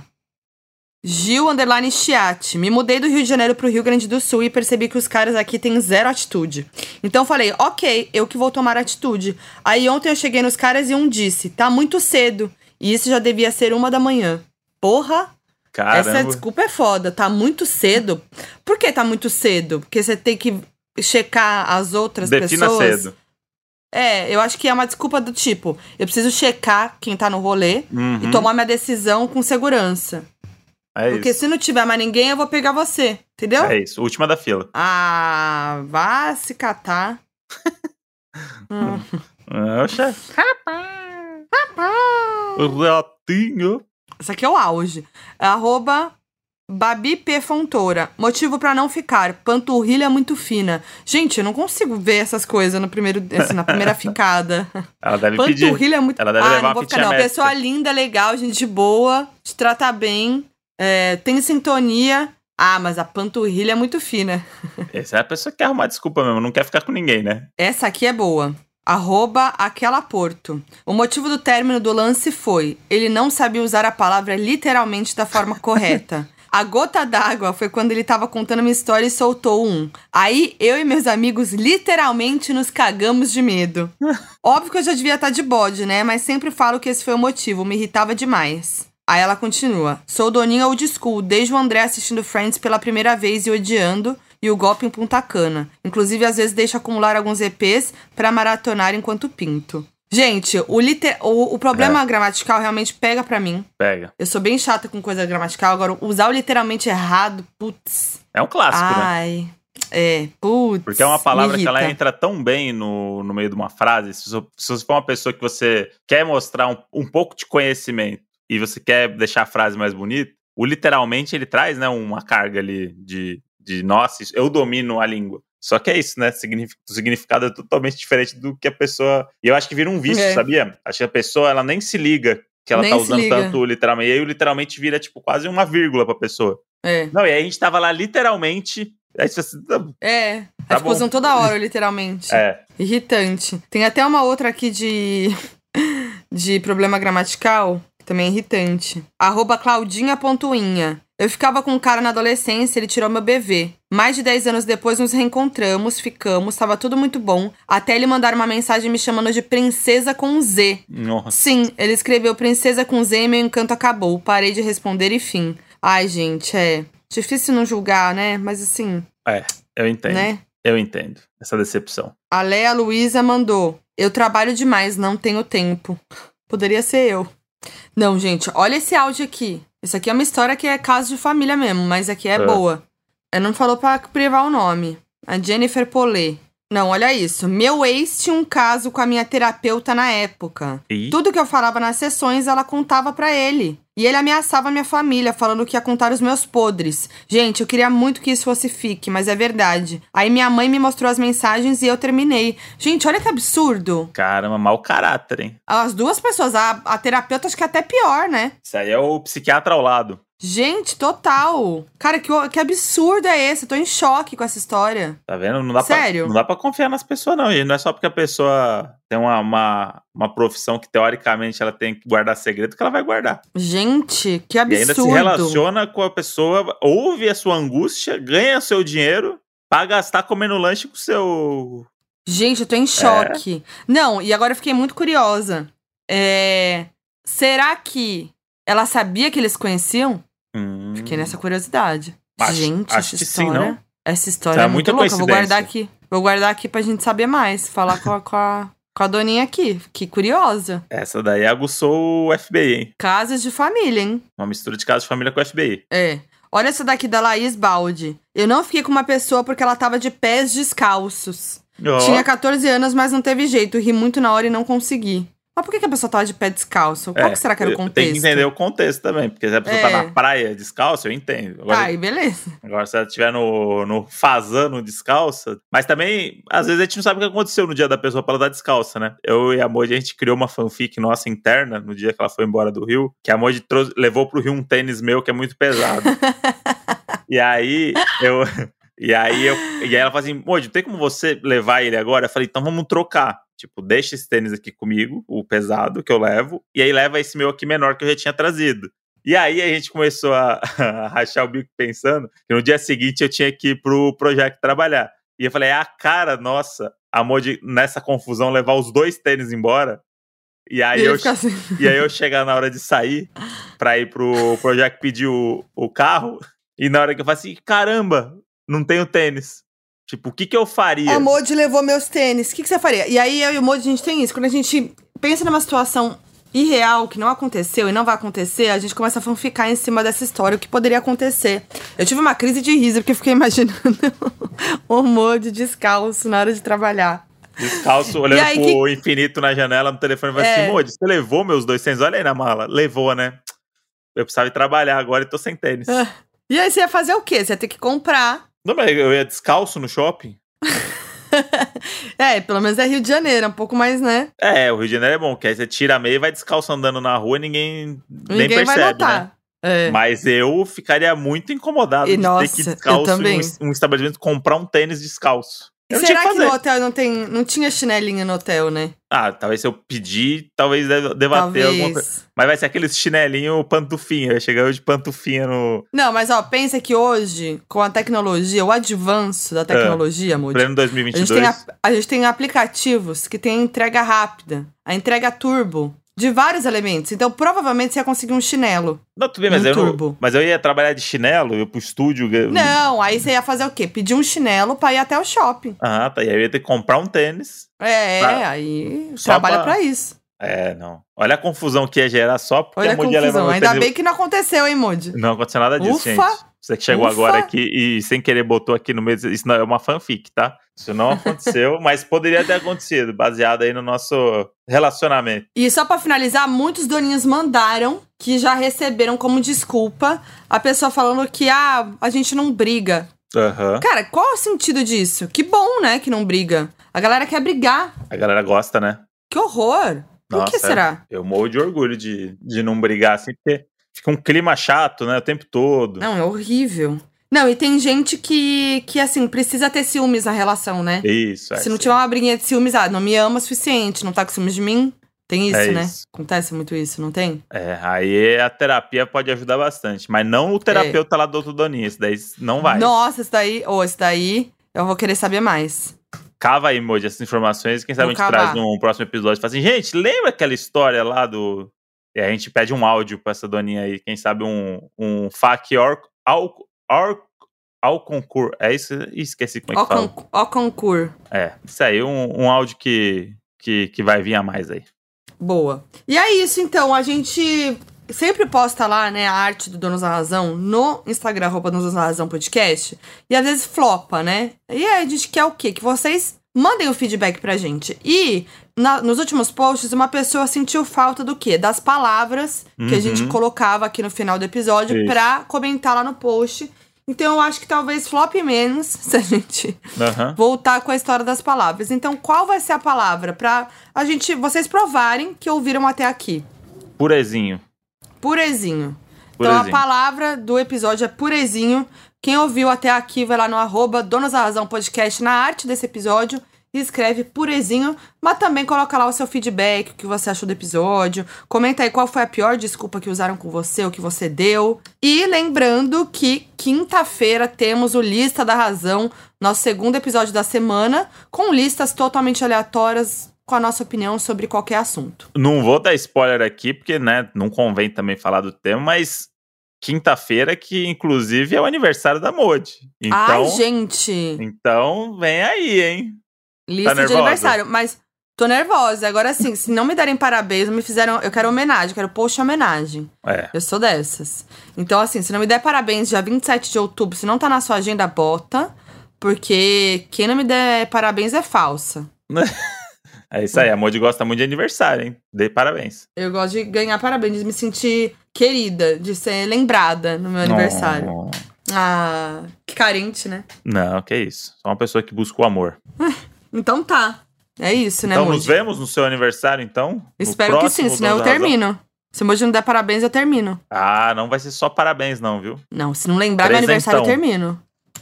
B: Gil Underline Chiati. Me mudei do Rio de Janeiro pro Rio Grande do Sul e percebi que os caras aqui têm zero atitude. Então falei, ok, eu que vou tomar atitude. Aí ontem eu cheguei nos caras e um disse, tá muito cedo. E isso já devia ser uma da manhã. Porra,
A: Caramba.
B: essa desculpa é foda. Tá muito cedo. Por que tá muito cedo? Porque você tem que checar as outras
A: Defina
B: pessoas.
A: cedo.
B: É, eu acho que é uma desculpa do tipo, eu preciso checar quem tá no rolê
A: Uhum,
B: e tomar minha decisão com segurança.
A: É
B: Porque
A: isso.
B: se não tiver mais ninguém, eu vou pegar você. Entendeu?
A: É isso. Última da fila.
B: Ah, vá se catar. Hum.
A: Ah, o chefe. Ratinho.
B: Esse aqui é o auge. Arroba Babi P. Fontoura. Motivo pra não ficar. Panturrilha muito fina. Gente, eu não consigo ver essas coisas no primeiro, assim, na primeira ficada.
A: Ela deve pedir.
B: Panturrilha é muito...
A: Ela deve
B: ah,
A: levar
B: não vou ficar não. Pessoa linda, legal, gente boa, te trata bem, é, tem sintonia. Ah, mas a panturrilha é muito fina.
A: Essa é a pessoa que quer arrumar desculpa mesmo, não quer ficar com ninguém, né?
B: Essa aqui é boa. Arroba aquela Porto. O motivo do término do lance foi: ele não sabia usar a palavra literalmente da forma correta. A gota d'água foi quando ele tava contando uma história e soltou um. Aí eu e meus amigos literalmente nos cagamos de medo. Óbvio que eu já devia estar de bode, né? Mas sempre falo que esse foi o motivo, me irritava demais. Aí ela continua: Sou doninha old school, desde o André assistindo Friends pela primeira vez e odiando, e o golpe em Punta Cana. Inclusive, às vezes deixo acumular alguns EPs pra maratonar enquanto pinto. Gente, o, liter... o, o problema gramatical realmente pega pra mim.
A: Pega.
B: Eu sou bem chata com coisa gramatical, agora usar o literalmente errado, putz.
A: É um clássico, né?
B: Ai. É, putz.
A: Porque é uma palavra que ela entra tão bem no, no meio de uma frase. Se você, se você for uma pessoa que você quer mostrar um, um pouco de conhecimento e você quer deixar a frase mais bonita, o literalmente ele traz né, uma carga ali de, de nossa, eu domino a língua. Só que é isso, né? O significado é totalmente diferente do que a pessoa. E eu acho que vira um vício,
B: É.
A: sabia? Acho que a pessoa ela nem se liga que ela
B: Nem
A: tá usando tanto o literalmente. E aí o literalmente vira, tipo, quase uma vírgula pra pessoa.
B: É.
A: Não, e aí a gente tava lá literalmente. Aí você,
B: É.
A: Tá
B: As
A: bom.
B: usam toda hora, literalmente.
A: é,
B: Irritante. Tem até uma outra aqui de, de problema gramatical, também é irritante. Arroba Claudinha.inha. Eu ficava com um cara na adolescência, ele tirou meu BV. Mais de 10 anos depois nos reencontramos, ficamos, tava tudo muito bom. Até ele mandar uma mensagem me chamando de princesa com Z.
A: nossa.
B: Sim, ele escreveu princesa com Z e meu encanto acabou. Parei de responder e fim. Ai, gente, é. Difícil não julgar, né? Mas assim,
A: Eu entendo.
B: né?
A: Eu entendo essa decepção.
B: A Léa Luísa mandou. Eu trabalho demais, não tenho tempo. Poderia ser eu. Não, gente, olha esse áudio aqui. Isso aqui é uma história que é caso de família mesmo, mas aqui é,
A: É.
B: boa. Ela não falou pra privar o nome. A Jennifer Polê. Não, olha isso. Meu ex tinha um caso com a minha terapeuta na época.
A: E
B: Tudo que eu falava nas sessões, ela contava pra ele. E ele ameaçava minha família, falando que ia contar os meus podres. Gente, eu queria muito que isso fosse fique, mas é verdade. Aí minha mãe me mostrou as mensagens e eu terminei. Gente, olha que absurdo.
A: caramba, mau caráter, hein?
B: As duas pessoas, a, a terapeuta acho que é até pior, né?
A: Isso aí é o psiquiatra ao lado.
B: Gente, total. Cara, que, que absurdo é esse? Eu tô em choque com essa história.
A: Tá vendo? Não dá
B: Sério?
A: Pra, não dá pra confiar nas pessoas, não, gente. Não é só porque a pessoa tem uma, uma, uma profissão que, teoricamente, ela tem que guardar segredo que ela vai guardar.
B: Gente, que
A: E
B: absurdo.
A: ainda se relaciona com a pessoa, ouve a sua angústia, ganha seu dinheiro pra gastar comendo lanche com o seu.
B: Gente, eu tô
A: É.
B: em choque. Não, e agora eu fiquei muito curiosa. É, Será que ela sabia que eles se conheciam?
A: Hum,
B: Fiquei nessa curiosidade.
A: Acho-
B: gente,
A: acho
B: essa
A: que sim,
B: história.
A: não?
B: Essa história
A: é
B: é muito louca. Vou guardar aqui. Vou guardar aqui pra gente saber mais. Falar com a, com a, com a doninha aqui. Que curiosa.
A: Essa daí aguçou o FBI, hein?
B: Casas de família, hein?
A: Uma mistura de casa de família com o FBI.
B: É. Olha essa daqui da Laís Baldi. Eu não fiquei com uma pessoa porque ela tava de pés descalços.
A: Ó,
B: Tinha 14 anos, mas não teve jeito. Ri muito na hora e não consegui. Mas por que, que a pessoa tava de pé descalço? Qual
A: é,
B: que será que era o contexto?
A: Tem que entender o contexto também, porque se a pessoa
B: É.
A: tá na praia descalça, eu entendo. Agora,
B: Tá, aí beleza.
A: agora se ela estiver no, no fazano descalça. Mas também, às vezes a gente não sabe o que aconteceu no dia da pessoa pra ela estar descalça, né? Eu e a Moji, a gente criou uma fanfic nossa interna no dia que ela foi embora do Rio, que a Moji trouxe- levou pro Rio um tênis meu que é muito pesado. e aí eu. E aí, eu, e aí ela fala assim, Moji, tem como você levar ele agora? Eu falei, então vamos trocar. Tipo, deixa esse tênis aqui comigo, o pesado que eu levo, e aí leva esse meu aqui menor que eu já tinha trazido. E aí a gente começou a, a rachar o bico pensando que no dia seguinte eu tinha que ir pro projeto trabalhar. E eu falei, é a cara nossa, a Moji, nessa confusão, levar os dois tênis embora. E aí,
B: e
A: eu,
B: assim.
A: e aí eu chegar na hora de sair pra ir pro projeto pedir o, o carro, e na hora que eu falei assim, caramba, não tenho tênis. Tipo, o que que eu faria?
B: A Modi levou meus tênis. O que, que você faria? E aí eu e o Modi, a gente tem isso. Quando a gente pensa numa situação irreal que não aconteceu e não vai acontecer, a gente começa a fanficar em cima dessa história, o que poderia acontecer. Eu tive uma crise de riso, porque eu fiquei imaginando o Modi descalço na hora de trabalhar.
A: Descalço, olhando
B: aí
A: pro infinito na janela no telefone, vai
B: É.
A: assim, Moji, você levou meus dois tênis? Olha aí na mala. Levou, né? Eu precisava ir trabalhar agora e tô sem tênis.
B: Ah. E aí você ia fazer o quê? Você ia ter que comprar.
A: Não, mas eu ia descalço no shopping.
B: É, pelo menos é Rio de Janeiro, é um pouco mais, né?
A: É, o Rio de Janeiro é bom, que aí você tira a meia e vai descalço andando na rua e ninguém, nem
B: Ninguém vai
A: percebe, né?
B: É.
A: Mas eu ficaria muito incomodado
B: E
A: de
B: nossa,
A: ter que descalço em um, um estabelecimento comprar um tênis descalço. Eu
B: Será que
A: que
B: no hotel não tem. Não tinha chinelinho no hotel, né?
A: Ah, talvez se eu pedir, talvez deva deva ter alguma coisa.
B: Talvez.
A: Mas vai ser aqueles chinelinho pantufinha. Vai chegar de pantufinha no
B: Não, mas ó, pensa que hoje, com a tecnologia, o avanço da tecnologia, Moody,
A: pleno
B: a
A: 2022.
B: gente, tem a, a gente tem aplicativos que tem entrega rápida, a entrega turbo, de vários elementos. Então, provavelmente você ia conseguir um chinelo.
A: Não, tudo bem, mas
B: um
A: eu,
B: turbo.
A: mas eu ia trabalhar de chinelo, eu pro estúdio. eu-
B: Não, aí você ia fazer o quê? Pedir um chinelo pra ir até o shopping.
A: Ah, tá. E aí eu ia ter que comprar um tênis.
B: É,
A: Pra-
B: aí
A: só
B: trabalha
A: pra-
B: pra isso.
A: É, não. Olha a confusão que ia gerar só porque
B: Olha
A: a Moody ia levar
B: Ainda bem que não aconteceu, hein, Moody?
A: Não aconteceu nada disso,
B: Ufa!
A: gente. Você que chegou
B: Ufa!
A: agora aqui e sem querer botou aqui no meio. Isso não é uma fanfic, tá? Isso não aconteceu, mas poderia ter acontecido, baseado aí no nosso relacionamento.
B: E só pra finalizar, muitos doninhos mandaram que já receberam como desculpa a pessoa falando que ah, a gente não briga.
A: Aham.
B: Cara, qual é o sentido disso? Que bom, né, que não briga. A galera quer brigar.
A: A galera gosta, né?
B: Que horror. Por que
A: Nossa,
B: será?
A: Eu morro de orgulho de, de não brigar assim, porque fica um clima chato, né? O tempo todo.
B: Não, é horrível. Não, e tem gente que, que assim, precisa ter ciúmes na relação, né?
A: Isso, é.
B: Se não tiver uma briguinha de ciúmes, ah, não me ama o suficiente, não tá com ciúmes de mim. Tem isso,
A: É
B: né?
A: isso.
B: Acontece muito isso, não tem?
A: É, aí a terapia pode ajudar bastante. Mas não o terapeuta lá do outro Doninho. Esse daí não vai.
B: Nossa, esse daí, ou esse daí, eu vou querer saber mais.
A: Cava aí, Moji, essas informações. Quem sabe
B: Vou
A: a gente
B: cavar.
A: traz num próximo episódio. Fala assim, gente, lembra aquela história lá do. E a gente pede um áudio pra essa doninha aí. Quem sabe um, um FAQ ao, or, ao concurso. É isso? Ih, Esqueci como é que fala.
B: ó concur.
A: É, isso aí, um, um áudio que, que, que vai vir a mais aí.
B: Boa. E é isso, então. A gente sempre posta lá, né, a arte do Donos da Razão no Instagram, arroba Donos da Razão Podcast. E às vezes flopa, né? E aí a gente quer o quê? Que vocês mandem o feedback pra gente. E na- nos últimos posts, uma pessoa sentiu falta do quê? Das palavras que a gente
A: Uhum.
B: colocava aqui no final do episódio
A: Isso.
B: pra comentar lá no post. Então eu acho que talvez flop menos se a gente
A: Aham.
B: voltar com a história das palavras. Então, qual vai ser a palavra para a gente, vocês provarem que ouviram até aqui?
A: Purezinho.
B: Purezinho. Então a
A: Purezinho.
B: palavra do episódio é purezinho. Quem ouviu até aqui vai lá no arroba Donos da Razão Podcast na arte desse episódio escreve purezinho, mas também coloca lá o seu feedback, o que você achou do episódio. Comenta aí qual foi a pior desculpa que usaram com você, o que você deu. E lembrando que quinta-feira temos o Lista da Razão, nosso segundo episódio da semana, com listas totalmente aleatórias com a nossa opinião sobre qualquer assunto.
A: Não vou dar spoiler aqui, porque, né, não convém também falar do tema, mas quinta-feira, que inclusive é o aniversário da Modi. Então,
B: Ai, gente!
A: então vem aí, hein?
B: Lista de
A: nervosa?
B: aniversário, mas tô nervosa. Agora sim, se não me derem parabéns, não me fizeram. Eu quero homenagem, eu quero post homenagem.
A: É.
B: Eu sou dessas. Então, assim, se não me der parabéns dia 27 de outubro, se não tá na sua agenda, bota. Porque quem não me der parabéns é falsa.
A: É isso aí, a Modi gosta muito de aniversário, hein? Dê parabéns.
B: Eu gosto de ganhar parabéns, de me sentir querida, de ser lembrada no meu aniversário.
A: Não,
B: Ah, que carente, né?
A: não, que isso. Só uma pessoa que busca o amor.
B: Então tá. É isso, né,
A: então,
B: Moji?
A: nos vemos no seu aniversário, então?
B: Espero que sim, senão eu
A: Razão?
B: termino. Se o Moji não der parabéns, eu termino.
A: Ah, não vai ser só parabéns, não, viu?
B: Não, se não lembrar meu aniversário, eu termino.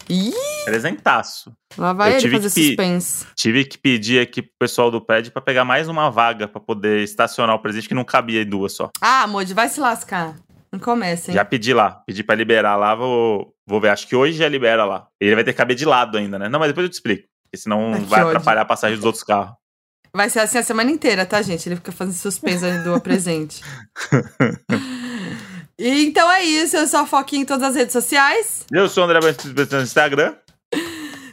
B: Ih,
A: Presentaço.
B: lá vai
A: Eu
B: ele fazer suspense.
A: Tive que pedir aqui pro pessoal do prédio pra pegar mais uma vaga pra poder estacionar o presente, que não cabia em duas só.
B: Ah, Moji, vai se lascar. Não começa, hein?
A: Já pedi lá, pedi pra liberar lá, vou, vou ver. Acho que hoje já libera lá. Ele vai ter que caber de lado ainda, né? Não, mas depois eu te explico. Porque senão
B: Ai, que
A: vai
B: ódio.
A: atrapalhar a passagem dos outros carros.
B: Vai ser assim a semana inteira, tá, gente? Ele fica fazendo suspense do presente. E então é isso, eu sou a Foquinha em todas as redes sociais.
A: Eu sou o André Batista no Instagram.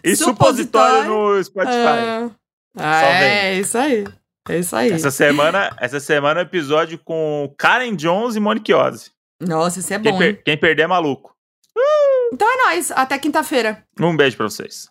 A: E
B: Supositório.
A: supositório no Spotify.
B: Ah, ah, é isso aí. É isso aí.
A: Essa semana, essa semana é um episódio com Karen Jones e Monique Ozzy.
B: Nossa, isso é
A: Quem,
B: bom.
A: per-
B: hein?
A: quem perder é maluco.
B: Então é nóis. Até quinta-feira.
A: Um beijo pra vocês.